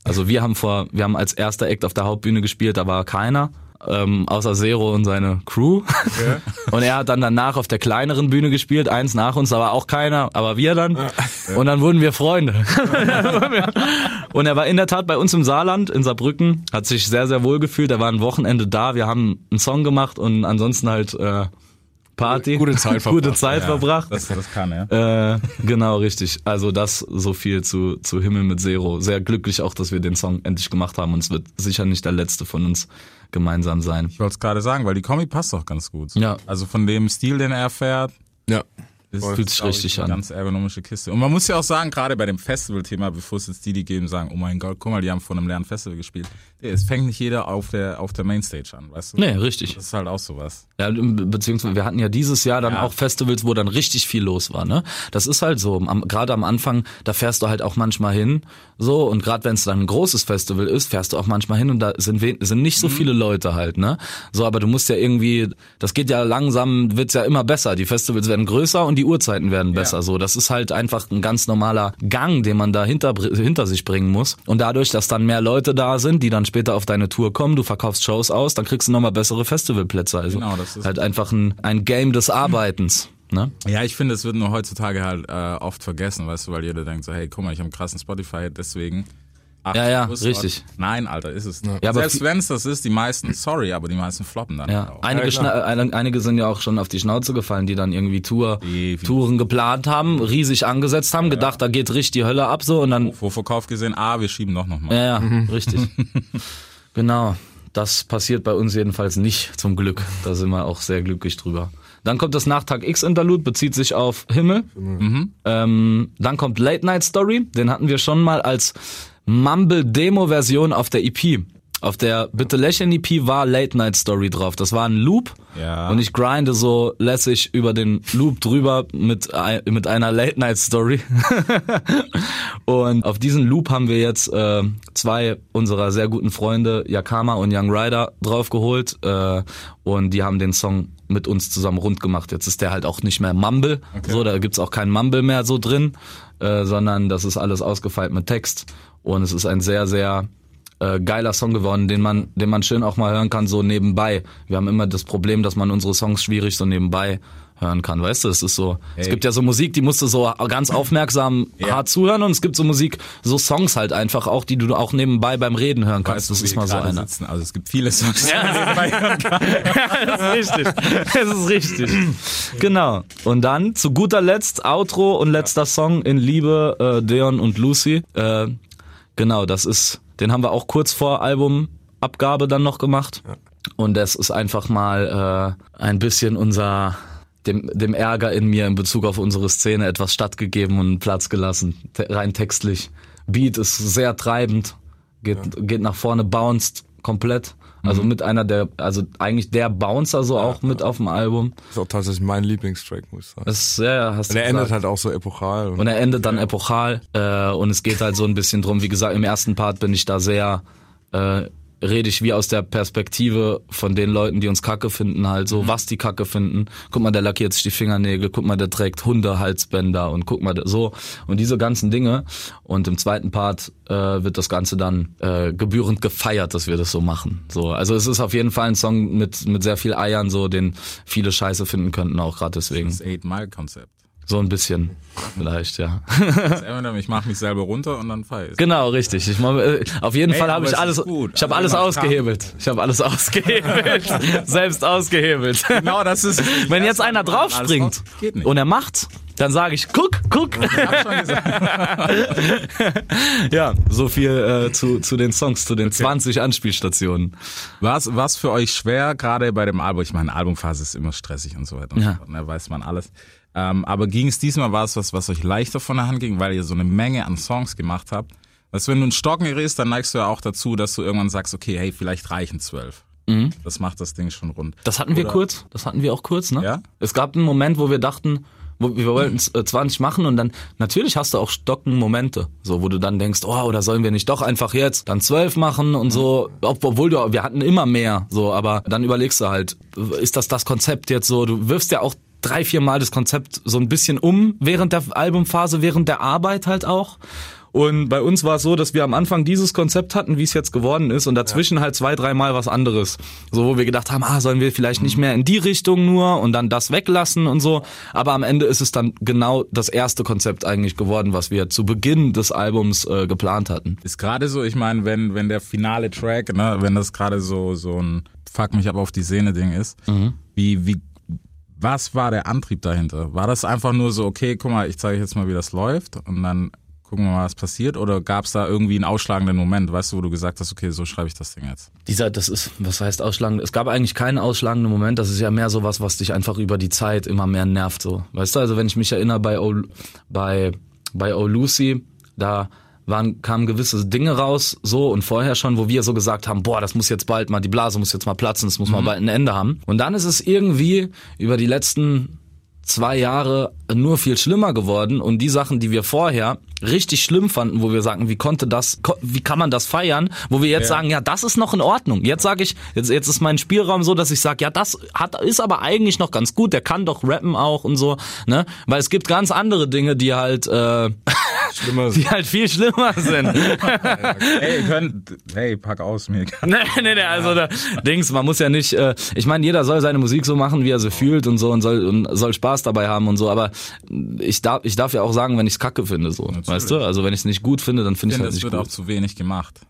also wir haben vor, wir haben als erster Act auf der Hauptbühne gespielt, da war keiner. Ähm, außer Zero und seine Crew. Und er hat dann danach auf der kleineren Bühne gespielt, eins nach uns, war auch keiner, aber wir dann. Und dann wurden wir Freunde. und er war in der Tat bei uns im Saarland, in Saarbrücken, hat sich sehr, sehr wohl gefühlt. Er war ein Wochenende da, wir haben einen Song gemacht und ansonsten halt äh, Party. Gute Zeit verbracht. Gute Zeit verbracht. Das, das kann er. Äh, genau, richtig. Also das so viel zu, zu Himmel mit Zero. Sehr glücklich auch, dass wir den Song endlich gemacht haben und es wird sicher nicht der letzte von uns gemeinsam sein. Ich wollte es gerade sagen, weil die Kombi passt doch ganz gut. Ja. Also von dem Stil, den er fährt, Ja. Ist Fühlt sich ich, richtig eine an. Ganz ergonomische Kiste. Und man muss ja auch sagen, gerade bei dem Festival-Thema, bevor es jetzt die, die geben, sagen, oh mein Gott, guck mal, die haben vor einem leeren Festival gespielt. Es fängt nicht jeder auf der, auf der Mainstage an, weißt du? Nee, richtig. Das ist halt auch sowas. Ja, beziehungsweise wir hatten ja dieses Jahr dann Ja. auch Festivals, wo dann richtig viel los war, ne? Das ist halt so, am, gerade am Anfang, da fährst du halt auch manchmal hin, so und gerade wenn es dann ein großes Festival ist, fährst du auch manchmal hin und da sind sind nicht so Mhm. viele Leute halt, ne? So, aber du musst ja irgendwie, das geht ja langsam, wird's ja immer besser. Die Festivals werden größer und die Uhrzeiten werden besser. So, das ist halt einfach ein ganz normaler Gang, den man da hinter, hinter sich bringen muss. Und dadurch, dass dann mehr Leute da sind, die dann später auf deine Tour kommen, du verkaufst Shows aus, dann kriegst du nochmal bessere Festivalplätze. Also Genau, das ist- halt einfach ein, ein Game des Arbeitens. Ne? Ja, ich finde, es wird nur heutzutage halt äh, oft vergessen, weißt du, weil jeder denkt so, hey, guck mal, ich habe einen krassen Spotify, deswegen. Ach, Ja, ja, richtig. Nein, Alter, ist es nicht. Ja, Selbst wenn es das ist, die meisten, sorry, aber die meisten floppen dann Ja, halt auch. einige, ein- einige sind ja auch schon auf die Schnauze gefallen, die dann irgendwie Tour, Definitiv. Touren geplant haben, riesig angesetzt haben, gedacht, da geht richtig die Hölle ab so und dann, Vorverkauf gesehen, ah, wir schieben doch nochmal. ja, ja, richtig. genau, das passiert bei uns jedenfalls nicht, zum Glück. Da sind wir auch sehr glücklich drüber. Dann kommt das Nachtag X-Interlude, bezieht sich auf Himmel. Ähm, dann kommt Late Night Story, den hatten wir schon mal als Mumble-Demo-Version auf der EP. Auf der Bitte lächeln EP war Late Night Story drauf. Das war ein Loop. Ja. Und ich grinde so lässig über den Loop drüber mit, mit einer Late Night Story. und auf diesen Loop haben wir jetzt äh, zwei unserer sehr guten Freunde, Yakama und Young Rider, draufgeholt. Äh, und die haben den Song mit uns zusammen rund gemacht. Jetzt ist der halt auch nicht mehr Mumble. So, da gibt's auch keinen Mumble mehr so drin, äh, sondern das ist alles ausgefeilt mit Text. Und es ist ein sehr, sehr äh, geiler Song geworden, den man, den man schön auch mal hören kann, so nebenbei. Wir haben immer das Problem, dass man unsere Songs schwierig so nebenbei hören kann, weißt du? Es ist so, es Hey. gibt ja so Musik, die musst du so ganz aufmerksam Ja. hart zuhören und es gibt so Musik, so Songs halt einfach auch, die du auch nebenbei beim Reden hören kannst. Weißt das ist mal so einer. Sitzen. Also es gibt viele Songs. das ist richtig. Das ist richtig. Genau. Und dann zu guter Letzt Outro und letzter Song in Liebe, äh, Deon und Lucy. Äh, genau, das ist, den haben wir auch kurz vor Albumabgabe dann noch gemacht. Und das ist einfach mal äh, ein bisschen unser dem, dem Ärger in mir in Bezug auf unsere Szene etwas stattgegeben und Platz gelassen, te rein textlich. Beat ist sehr treibend, geht, geht nach vorne, bounced komplett. Also mit einer der, also eigentlich der Bouncer so auch mit auf dem Album. Ist auch tatsächlich mein Lieblingstrack, muss ich sagen. Das ist, ja, ja, hast du Der endet gesagt. halt auch so epochal. Und Und er endet dann epochal äh, und es geht halt so ein bisschen drum, wie gesagt, im ersten Part bin ich da sehr, äh, rede ich wie aus der Perspektive von den Leuten, die uns Kacke finden, halt so, was die Kacke finden. Guck mal, der lackiert sich die Fingernägel, guck mal, der trägt Hundehalsbänder und guck mal, so. Und diese ganzen Dinge. Und im zweiten Part äh, wird das Ganze dann äh, gebührend gefeiert, dass wir das so machen. So, also es ist auf jeden Fall ein Song mit, mit sehr viel Eiern, so, den viele Scheiße finden könnten, auch gerade deswegen. Das Eight Mile Konzept. So ein bisschen, vielleicht, ja. Ich mache mich selber runter und dann ich. Genau, richtig. Ich mach, äh, auf jeden Ey, Fall habe ich es alles, gut. ich habe Also alles ausgehebelt. Ich habe alles ausgehebelt, selbst ausgehebelt. Genau, das ist. Wenn jetzt einer draufspringt und er macht's, dann sage ich, guck, guck. ja, so viel äh, zu, zu den Songs, zu den 20 Anspielstationen. Was was für euch schwer, gerade bei dem Album? Ich meine, Albumphase ist immer stressig und so weiter. Und Ja. so ne, weiß man alles. Ähm, aber ging es diesmal, war es was, was euch leichter von der Hand ging, weil ihr so eine Menge an Songs gemacht habt? Weißt du, wenn du ein Stocken gerätst, dann neigst du ja auch dazu, dass du irgendwann sagst, okay, hey, vielleicht reichen zwölf. Das macht das Ding schon rund. Das hatten wir Oder- kurz, das hatten wir auch kurz, ne? Ja? Es gab einen Moment, wo wir dachten, wo wir wollten äh, 20 machen und dann natürlich hast du auch stocken Momente, so wo du dann denkst, oh, oder sollen wir nicht doch einfach jetzt dann 12 machen und so, ob- obwohl du wir hatten immer mehr, so, aber dann überlegst du halt, ist das das Konzept jetzt so, du wirfst ja auch drei, vier Mal das Konzept so ein bisschen um während der Albumphase, während der Arbeit halt auch. Und bei uns war es so, dass wir am Anfang dieses Konzept hatten, wie es jetzt geworden ist, und dazwischen halt zwei, dreimal was anderes. So, wo wir gedacht haben, ah, sollen wir vielleicht nicht mehr in die Richtung nur und dann das weglassen und so. Aber am Ende ist es dann genau das erste Konzept eigentlich geworden, was wir zu Beginn des Albums äh, geplant hatten. Ist gerade so, ich meine, wenn, wenn der finale Track, ne, wenn das gerade so, so ein Fuck mich ab auf die Szene Ding ist, wie, wie, was war der Antrieb dahinter? War das einfach nur so, okay, guck mal, ich zeige jetzt mal, wie das läuft und dann gucken wir mal, was passiert? Oder gab es da irgendwie einen ausschlagenden Moment, weißt du, wo du gesagt hast, okay, so schreibe ich das Ding jetzt? Dieser, das ist, was heißt ausschlagend? Es gab eigentlich keinen ausschlagenden Moment. Das ist ja mehr sowas, was dich einfach über die Zeit immer mehr nervt, so. Weißt du, also wenn ich mich erinnere bei O, bei, bei O Lucy, da waren, kamen gewisse Dinge raus, so und vorher schon, wo wir so gesagt haben, boah, das muss jetzt bald mal, die Blase muss jetzt mal platzen, das muss mal bald ein Ende haben. Und dann ist es irgendwie über die letzten zwei Jahre nur viel schlimmer geworden und die Sachen, die wir vorher richtig schlimm fanden, wo wir sagen, wie konnte das, wie kann man das feiern, wo wir jetzt sagen, ja, das ist noch in Ordnung. Jetzt sage ich, jetzt, jetzt ist mein Spielraum so, dass ich sage, ja, das hat, ist aber eigentlich noch ganz gut, der kann doch rappen auch und so, ne? Weil es gibt ganz andere Dinge, die halt, äh, Schlimmer die halt viel schlimmer sind. Hey, könnt, hey, pack aus mir. nee, nee, nee, also da, Dings, man muss ja nicht, äh, ich meine, jeder soll seine Musik so machen, wie er sie fühlt und so und soll und soll Spaß dabei haben und so, aber ich darf ich darf ja auch sagen, wenn ich es kacke finde, so, weißt du? Also wenn ich es nicht gut finde, dann finde Ich ich finde, es das halt wird nicht auch gut. zu wenig gemacht.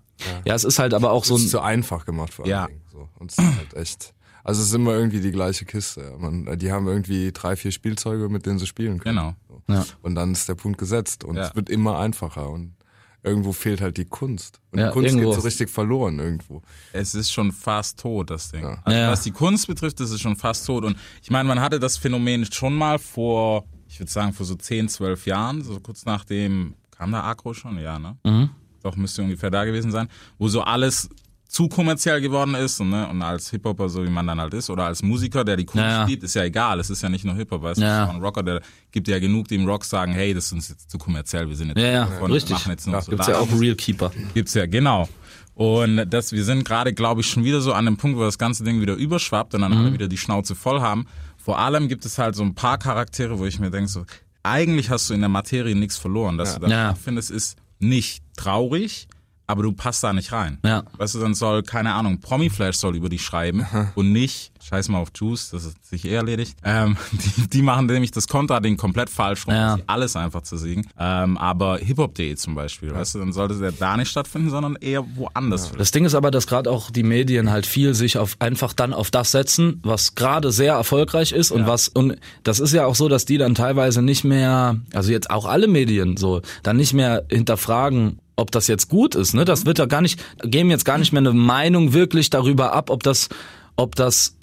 Ja, es ist halt aber auch so ist ein zu einfach gemacht vor allem. Ja. So. Und es ist halt echt. Also es ist immer irgendwie die gleiche Kiste. ja. Man, die haben irgendwie drei, vier Spielzeuge, mit denen sie spielen können. Genau. So. Ja. Und dann ist der Punkt gesetzt und Ja. es wird immer einfacher und irgendwo fehlt halt die Kunst. Und Ja, die Kunst irgendwo. geht so richtig verloren irgendwo. Es ist schon fast tot, das Ding. Ja. Also Ja. was die Kunst betrifft, ist es schon fast tot. Und ich meine, man hatte das Phänomen schon mal vor, ich würde sagen, vor so 10, 12 Jahren, so kurz nachdem, kam da Agro schon? Ja, ne? Mhm. Doch, müsste ungefähr da gewesen sein, wo so alles zu kommerziell geworden ist und, ne, und als Hip-Hopper, so wie man dann halt ist, oder als Musiker, der die Kunst Ja, ja. spielt, ist ja egal, es ist ja nicht nur Hip-Hop, weißt du, Ja. ein Rocker, der gibt ja genug, die im Rock sagen, hey, das ist uns jetzt zu kommerziell, wir sind jetzt ja, ja, davon, richtig. machen jetzt nur so Gibt's ja daran. auch Real Keeper. Gibt's ja, genau. Und das, wir sind gerade, glaube ich, schon wieder so an dem Punkt, wo das ganze Ding wieder überschwappt und dann Mhm. alle wieder die Schnauze voll haben. Vor allem gibt es halt so ein paar Charaktere, wo ich mir denke, so, eigentlich hast du in der Materie nichts verloren. Dass du dann Ja. findest, ist nicht traurig, aber du passt da nicht rein. Ja. Weißt du, dann soll, keine Ahnung, Promiflash soll über dich schreiben und nicht, scheiß mal auf Juice, das ist sich eh erledigt. Ähm, die, die machen nämlich das Kontra-Ding komplett falsch rum, Ja. um alles einfach zu siegen. Ähm, aber Hip-Hop.de zum Beispiel, weißt du, dann sollte der da nicht stattfinden, sondern eher woanders. vielleicht. Das Ding ist aber, dass gerade auch die Medien halt viel sich auf einfach dann auf das setzen, was gerade sehr erfolgreich ist und was und das ist ja auch so, dass die dann teilweise nicht mehr, also jetzt auch alle Medien so, dann nicht mehr hinterfragen, ob das jetzt gut ist, ne? Das wird ja gar nicht geben jetzt gar nicht mehr eine Meinung wirklich darüber ab, ob das ob das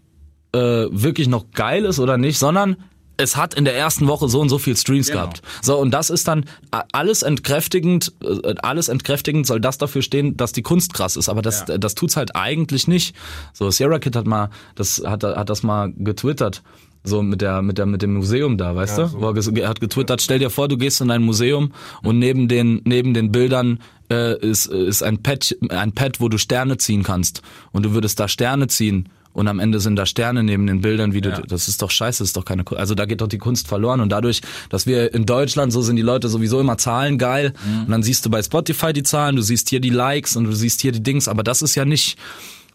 äh, wirklich noch geil ist oder nicht, sondern es hat in der ersten Woche so und so viel Streams Genau. gehabt. So, und das ist dann alles entkräftigend, äh, alles entkräftigend soll das dafür stehen, dass die Kunst krass ist. Aber das, Ja. das tut's halt eigentlich nicht. So, Sierra Kid hat mal, das hat, hat das mal getwittert. So mit der, mit der, mit dem Museum da, weißt du? Wo er, ges- er hat getwittert, stell dir vor, du gehst in ein Museum und neben den, neben den Bildern äh, ist, ist ein Pad, ein Pad, wo du Sterne ziehen kannst. Und du würdest da Sterne ziehen und am Ende sind da Sterne neben den Bildern, wie du, Ja. das ist doch scheiße, das ist doch keine, Ku- also da geht doch die Kunst verloren. Und dadurch, dass wir in Deutschland, so sind die Leute sowieso immer Zahlen geil. Und dann siehst du bei Spotify die Zahlen, du siehst hier die Likes und du siehst hier die Dings, aber das ist ja nicht,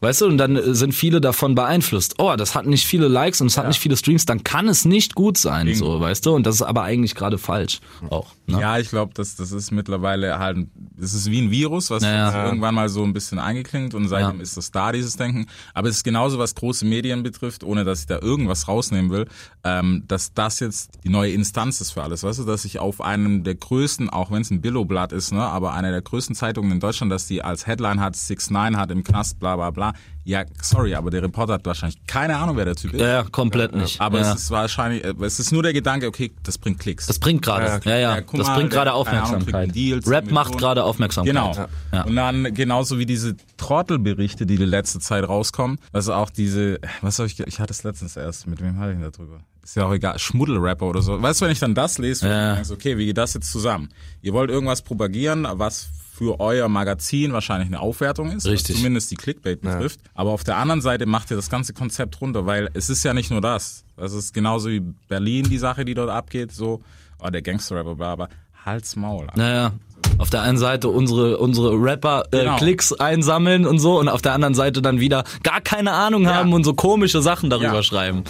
Weißt du, und dann äh, sind viele davon beeinflusst. Oh, das hat nicht viele Likes und es hat nicht viele Streams, dann kann es nicht gut sein, so, weißt du? Und das ist aber eigentlich gerade falsch auch. Ne? Ja, ich glaube, das, das ist mittlerweile halt, das ist wie ein Virus, was Ja, ja. irgendwann mal so ein bisschen eingeklingt und seitdem Ja. ist das da, dieses Denken. Aber es ist genauso, was große Medien betrifft, ohne dass ich da irgendwas rausnehmen will, ähm, dass das jetzt die neue Instanz ist für alles, weißt du, dass ich auf einem der größten, auch wenn es ein Billo-Blatt ist, ne, aber einer der größten Zeitungen in Deutschland, dass die als Headline hat, 6 9 hat im Knast, bla bla bla. Ja, sorry, aber der Reporter hat wahrscheinlich keine Ahnung, wer der Typ ist. Ja, ja, komplett nicht. Aber ja. es ist wahrscheinlich, äh, es ist nur der Gedanke, okay, das bringt Klicks. das bringt gerade, ja, ja, das mal, bringt gerade Aufmerksamkeit. Deals, Rap macht gerade Aufmerksamkeit. Genau. Ja. Und dann genauso wie diese Trottelberichte, die die letzte Zeit rauskommen. Also auch diese, was soll ich, ich hatte es letztens erst, mit wem hatte ich denn da drüber? Ist ja auch egal, Schmuddelrapper oder so. Weißt du, wenn ich dann das lese, Ja. denkst du, okay, wie geht das jetzt zusammen? Ihr wollt irgendwas propagieren, was für euer Magazin wahrscheinlich eine Aufwertung ist, Richtig. was zumindest die Clickbait betrifft. Aber auf der anderen Seite macht ihr das ganze Konzept runter, weil es ist ja nicht nur das. Das ist genauso wie Berlin, die Sache, die dort abgeht, so, oh, der Gangster-Rapper, bla, aber Hals Maul. Alter. Naja, auf der einen Seite unsere, unsere Rapper äh, Genau. Klicks einsammeln und so und auf der anderen Seite dann wieder gar keine Ahnung haben und so komische Sachen darüber Ja. schreiben.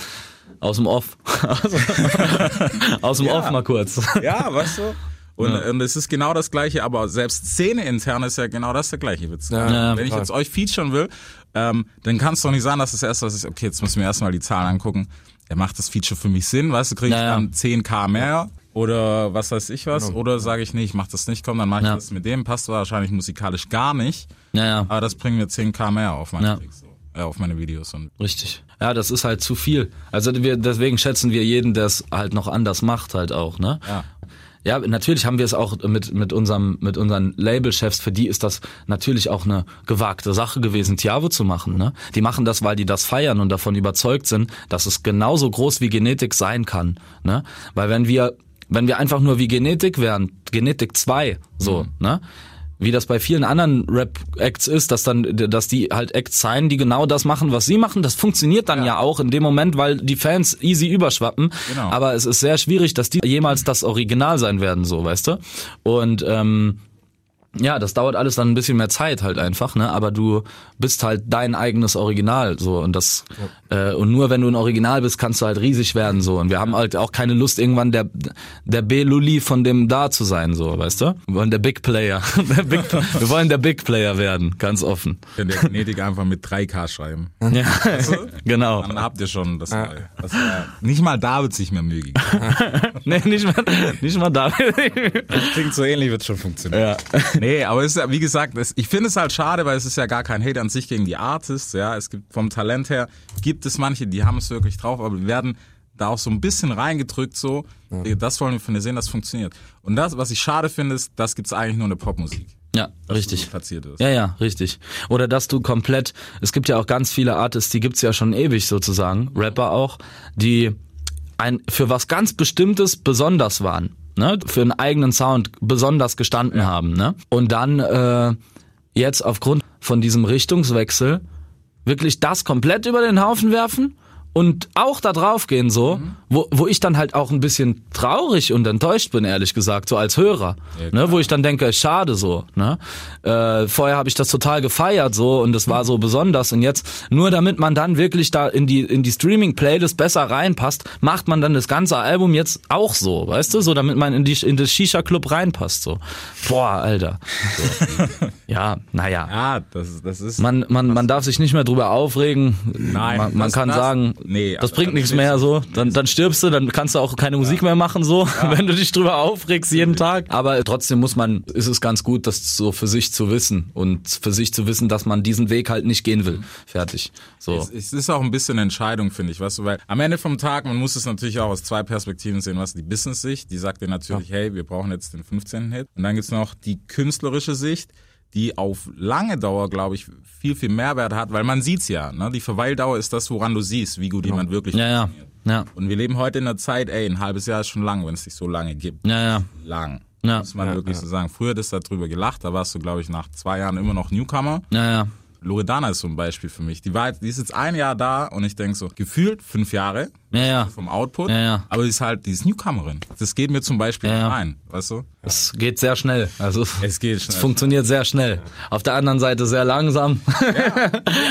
Aus dem Off. Aus dem Off mal kurz. Ja, weißt du? Und, und es ist genau das Gleiche, aber selbst Szene intern ist ja genau das der gleiche Witz. Ja, Wenn ich jetzt euch featuren will, ähm, dann kann es doch nicht sein, dass das erste, was ist, okay, jetzt müssen wir erstmal die Zahlen angucken. Ja, macht das Feature für mich Sinn, weißt du, kriege ich Ja, ja. dann 10k mehr oder was weiß ich was, oder sage ich, nee, ich mach das nicht, komm, dann mache ich Ja. das mit dem, passt wahrscheinlich musikalisch gar nicht, Ja, ja. aber das bringt mir 10k mehr auf meine Ja. Klicks, so, äh, auf meine Videos und Richtig. Ja, das ist halt zu viel. Also wir, deswegen schätzen wir jeden, der es halt noch anders macht, halt auch, ne? ja. Ja, natürlich haben wir es auch mit, mit unserem, mit unseren Labelchefs, für die ist das natürlich auch eine gewagte Sache gewesen, Tiavo zu machen, ne? Die machen das, weil die das feiern und davon überzeugt sind, dass es genauso groß wie Genetik sein kann, ne? Weil wenn wir, wenn wir einfach nur wie Genetik wären, Genetik 2, so, ne? Wie das bei vielen anderen Rap-Acts ist, dass dann, dass die halt Acts sein, die genau das machen, was sie machen. Das funktioniert dann ja, auch in dem Moment, weil die Fans easy überschwappen. Genau. Aber es ist sehr schwierig, dass die jemals das Original sein werden, so, weißt du? Und ähm, ja, das dauert alles dann ein bisschen mehr Zeit halt einfach, ne? Aber du bist halt dein eigenes Original so und das äh, und nur wenn du ein Original bist, kannst du halt riesig werden so und wir haben halt auch keine Lust irgendwann der der B-Lulli von dem da zu sein so, weißt du? Wir wollen der Big Player, der Big, wir wollen der Big Player werden, ganz offen. Könnt der Genetik einfach mit 3k schreiben. Ja, genau. Dann habt ihr schon das Neue. Das, äh, nicht mal da wird sich mehr Mühe gegeben. Nee, nicht mal, nicht mal da. Klingt so ähnlich, wird schon funktionieren. ja. Nee, aber es ist ja, wie gesagt, es, ich finde es halt schade, weil es ist ja gar kein Hate an sich gegen die Artists, ja. Es gibt vom Talent her, gibt es manche, die haben es wirklich drauf, aber wir werden da auch so ein bisschen reingedrückt, so, das wollen wir von dir sehen, das funktioniert. Und das, was ich schade finde, ist, das gibt's eigentlich nur in der Popmusik. Ja, dass richtig. So platziert ist. Ja, ja, richtig. Oder dass du komplett, es gibt ja auch ganz viele Artists, die gibt's ja schon ewig sozusagen, Rapper auch, die ein für was ganz Bestimmtes besonders waren, ne? Für einen eigenen Sound besonders gestanden haben, ne? Und dann äh, jetzt aufgrund von diesem Richtungswechsel wirklich das komplett über den Haufen werfen und auch da drauf gehen so, wo, wo ich dann halt auch ein bisschen traurig und enttäuscht bin, ehrlich gesagt, so als Hörer, ne, wo ich dann denke, schade so, ne. Äh, vorher habe ich das total gefeiert so und es war so besonders und jetzt nur damit man dann wirklich da in die in die Streaming Playlist besser reinpasst, macht man dann das ganze Album jetzt auch so, weißt du, so damit man in die in das Shisha Club reinpasst so. Boah, Alter. So. ja, naja. Ja, das, das ist. Man, man, man darf sich nicht mehr drüber aufregen. Nein, man, man das- kann das- sagen, nee, das also bringt dann nichts mehr so. Dann, dann stirbst du, dann kannst du auch keine Musik mehr machen so, wenn du dich drüber aufregst jeden Tag. Aber trotzdem muss man, ist es ganz gut, das so für sich zu wissen und für sich zu wissen, dass man diesen Weg halt nicht gehen will. Fertig. So. Es, es ist auch ein bisschen eine Entscheidung, finde ich, weißt du, weil am Ende vom Tag, man muss es natürlich auch aus zwei Perspektiven sehen, was die Business-Sicht, die sagt dir natürlich, hey, wir brauchen jetzt den 15. Hit. Und dann gibt's noch die künstlerische Sicht, die auf lange Dauer, glaube ich, viel, viel Mehrwert hat, weil man sieht's ja, ne? Die Verweildauer ist das, woran du siehst, wie gut jemand wirklich Ja, ja, funktioniert. ja, Und wir leben heute in einer Zeit, ey, ein halbes Jahr ist schon lang, wenn es dich so lange gibt. ja, ja. Lang. Ja. Muss man wirklich so sagen. Früher hättest du darüber gelacht, da warst du, glaube ich, nach zwei Jahren immer noch Newcomer. Ja, ja. Loredana ist so ein Beispiel für mich. Die war, jetzt- die ist jetzt ein Jahr da und ich denk so, gefühlt fünf Jahre, Ja, ja. vom Output, Ja, ja. aber die ist halt, die ist Newcomerin. Das geht mir zum Beispiel Ja, ja. nicht rein, weißt du? Es geht sehr schnell. Also Es geht schnell. Es funktioniert sehr schnell. Auf der anderen Seite sehr langsam.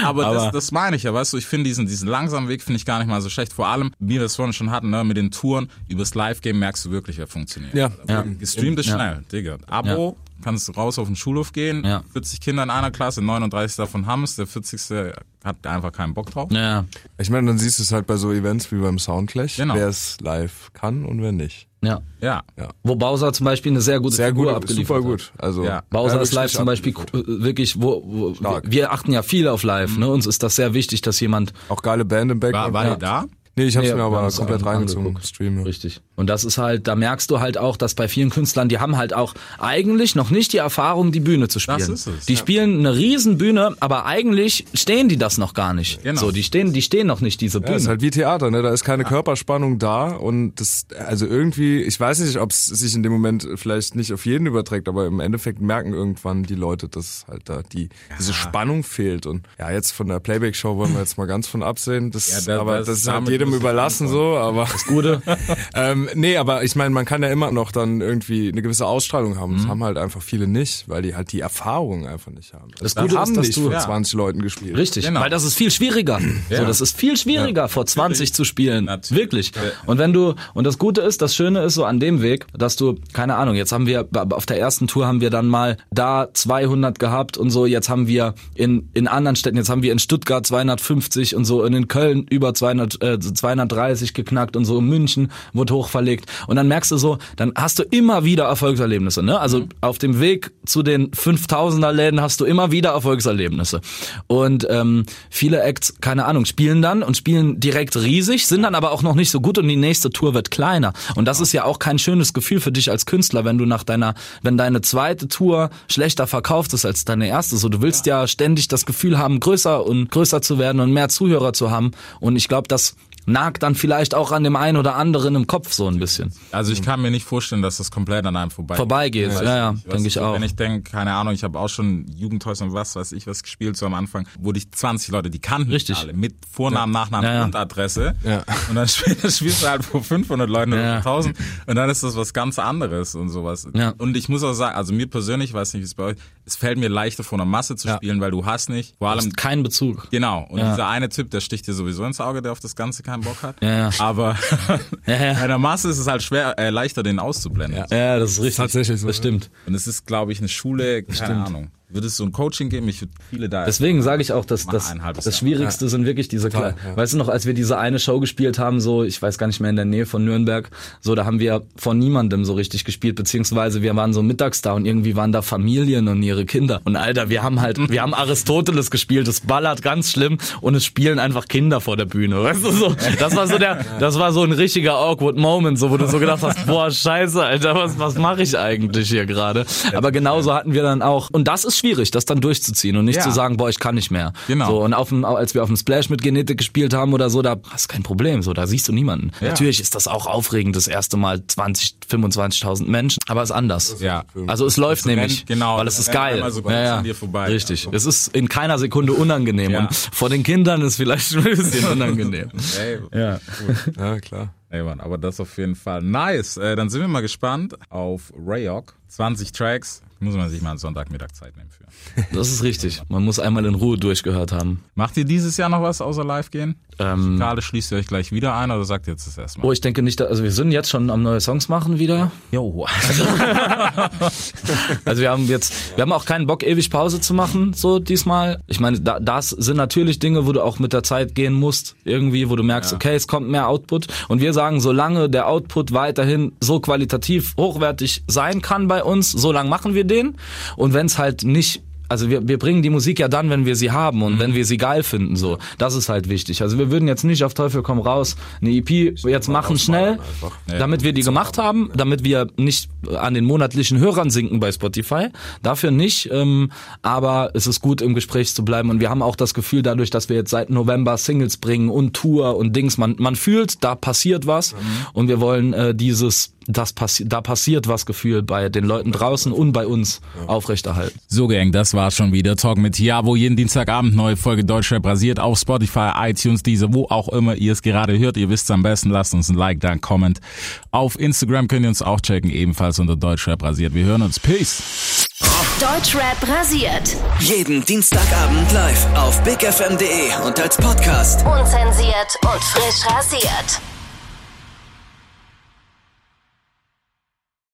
Aber, Aber- das, das meine ich ja, weißt du, ich finde diesen, diesen langsamen Weg finde ich gar nicht mal so schlecht. Vor allem, wie wir es vorhin schon hatten, ne, mit den Touren, übers Live-Game merkst du wirklich, wer funktioniert. Ja. Ja. Gestreamt ist schnell, Digga. Abo, kannst du raus auf den Schulhof gehen, Ja. 40 Kinder in einer Klasse, 39 davon haben's, der 40. hat einfach keinen Bock drauf. Ja, Ich meine, dann siehst du es halt bei so Events wie beim Soundclash, Genau. wer es live kann und wer nicht. ja. Ja. Wo Bowser zum Beispiel eine sehr gute Sehr Figur gut, abgeliefert super hat. gut. Also Ja. Bowser ja, ist live zum Beispiel äh, wirklich, wo, wo wir, achten ja viel auf live, ne? Uns ist das sehr wichtig, dass jemand Auch geile Band im War, Background. war ja. die da? Nee, ich hab's Nee, mir aber komplett reingezogen. Stream. ja. Richtig. Und das ist halt, da merkst du halt auch, dass bei vielen Künstlern, die haben halt auch eigentlich noch nicht die Erfahrung, die Bühne zu spielen. Das ist es, Die ja. spielen eine riesen Bühne, aber eigentlich stehen die das noch gar nicht. Genau. So, die stehen, die stehen noch nicht diese Ja, Bühne. ist halt wie Theater, ne? Da ist keine Körperspannung da und das, also irgendwie, ich weiß nicht, ob es sich in dem Moment vielleicht nicht auf jeden überträgt, aber im Endeffekt merken irgendwann die Leute, dass halt da die, diese Spannung fehlt und ja, jetzt von der Playback-Show wollen wir jetzt mal ganz von absehen, das, Ja, da- aber das- das, ist halt jedem überlassen so, aber. Das Gute. ähm, nee, aber ich meine, man kann ja immer noch dann irgendwie eine gewisse Ausstrahlung haben. Mhm. Das haben halt einfach viele nicht, weil die halt die Erfahrung einfach nicht haben. Das Gute haben ist, dass nicht du- vor Ja. 20 Leuten gespielt. Richtig, Genau. weil das ist viel schwieriger. So, das ist viel schwieriger, vor 20 zu spielen. Natürlich. Wirklich. Und wenn du, und das Gute ist, das Schöne ist so an dem Weg, dass du, keine Ahnung, jetzt haben wir, auf der ersten Tour haben wir dann mal da 200 gehabt und so, jetzt haben wir in, in anderen Städten, jetzt haben wir in Stuttgart 250 und so, und in Köln über 200, äh, 230 geknackt und so, in München wurde hochverlegt. Und dann merkst du so, dann hast du immer wieder Erfolgserlebnisse, ne? Also auf dem Weg zu den 5000er Läden hast du immer wieder Erfolgserlebnisse. Und ähm, viele Acts, keine Ahnung, spielen dann und spielen direkt riesig, sind dann aber auch noch nicht so gut und die nächste Tour wird kleiner. Und das ist ja auch kein schönes Gefühl für dich als Künstler, wenn du nach deiner, wenn deine zweite Tour schlechter verkauft ist als deine erste. So, du willst ja, ständig das Gefühl haben, größer und größer zu werden und mehr Zuhörer zu haben. Und ich glaube, das nagt dann vielleicht auch an dem einen oder anderen im Kopf so ein bisschen. Also ich kann mir nicht vorstellen, dass das komplett an einem vorbei Vorbeigeht, ja, ja, Weißt denke ich auch. Wenn ich denke, keine Ahnung, ich habe auch schon Jugendhäuser und was weiß ich was gespielt so am Anfang, wo dich 20 Leute, die kannten Richtig. alle, mit Vornamen, Nachnamen Ja, ja. und Adresse. Ja. Und dann spielst, spielst du halt vor 500 Leuten oder Ja. 1000 und dann ist das was ganz anderes und sowas. Ja. Und ich muss auch sagen, also mir persönlich, ich weiß nicht, wie es bei euch, es fällt mir leichter vor einer Masse zu Ja. spielen, weil du hast nicht, vor allem Kein Bezug. Genau, und Ja. dieser eine Typ, der sticht dir sowieso ins Auge, der auf das Ganze keinen Bock hat. Ja, ja. Aber Ja, ja. bei der Masse ist es halt schwer, äh, leichter, den auszublenden. Ja. Ja, das ist richtig. Tatsächlich so, Das stimmt. Und es ist, glaube ich, eine Schule, keine Ahnung. Würde es so ein Coaching geben? Ich würde viele da. Deswegen sage ich auch, dass das, das. Schwierigste sind wirklich diese Total, ja. Weißt du noch, als wir diese eine Show gespielt haben, so, ich weiß gar nicht mehr in der Nähe von Nürnberg, so, da haben wir von niemandem so richtig gespielt, beziehungsweise wir waren so mittags da und irgendwie waren da Familien und ihre Kinder. Und Alter, wir haben halt, wir haben Aristoteles gespielt, das ballert ganz schlimm und es spielen einfach Kinder vor der Bühne. Weißt du so? Das war so der, das war so ein richtiger awkward Moment, so, wo du so gedacht hast, boah, scheiße, Alter, was, was mache ich eigentlich hier gerade? Aber genauso hatten wir dann auch, und das ist schwierig, das dann durchzuziehen und nicht Ja. zu sagen, boah, ich kann nicht mehr. Genau. So, und auf dem, als wir auf dem Splash mit Genetik gespielt haben oder so, da hast kein Problem, so, da siehst du niemanden. Natürlich ist das auch aufregend, das erste Mal 20, 25.000 Menschen, aber es ist anders. Ja. Also es läuft Es nämlich, rennt- genau, weil es ist geil. so an dir vorbei. Richtig. Ja. Es ist in keiner Sekunde unangenehm Ja. und vor den Kindern ist vielleicht ein bisschen unangenehm. Ey, Ja. Ja, klar. ey Mann, aber das auf jeden Fall. Nice. Äh, dann sind wir mal gespannt auf Rayok. 20 Tracks. Muss man sich mal einen Sonntagmittag Zeit nehmen für. Das ist richtig. Man muss einmal in Ruhe durchgehört haben. Macht ihr dieses Jahr noch was außer live gehen? Ähm, Gerade schließt ihr euch gleich wieder ein oder sagt ihr jetzt das erstmal? Oh, ich denke nicht, also wir sind jetzt schon am neue Songs machen wieder. Jo. Also wir haben jetzt, wir haben auch keinen Bock, ewig Pause zu machen, so diesmal. Ich meine, da, das sind natürlich Dinge, wo du auch mit der Zeit gehen musst, irgendwie, wo du merkst, okay, es kommt mehr Output. Und wir sagen, solange der Output weiterhin so qualitativ hochwertig sein kann bei uns, so lang machen wir den. Und wenn es halt nicht also wir, wir bringen die Musik ja dann, wenn wir sie haben und wenn wir sie geil finden, so. Das ist halt wichtig. Also wir würden jetzt nicht auf Teufel komm raus eine EP jetzt machen schnell, einfach. damit wir die gemacht haben, damit wir nicht an den monatlichen Hörern sinken bei Spotify. Dafür nicht, ähm, aber es ist gut im Gespräch zu bleiben und wir haben auch das Gefühl dadurch, dass wir jetzt seit November Singles bringen und Tour und Dings, man, man fühlt, da passiert was und wir wollen äh, dieses das passi da passiert was Gefühl bei den Leuten draußen und bei uns aufrechterhalten. So, Gang, das war's schon wieder. Talk mit Javo jeden Dienstagabend. Neue Folge Deutschrap basiert auf Spotify, iTunes, diese, wo auch immer ihr es gerade hört. Ihr wisst am besten. Lasst uns ein Like da, ein Comment. Auf Instagram könnt ihr uns auch checken, ebenfalls unter Deutschrap rasiert. Wir hören uns. Peace. Deutschrap rasiert. Jeden Dienstagabend live auf bigfm.de und als Podcast. Unzensiert und frisch rasiert.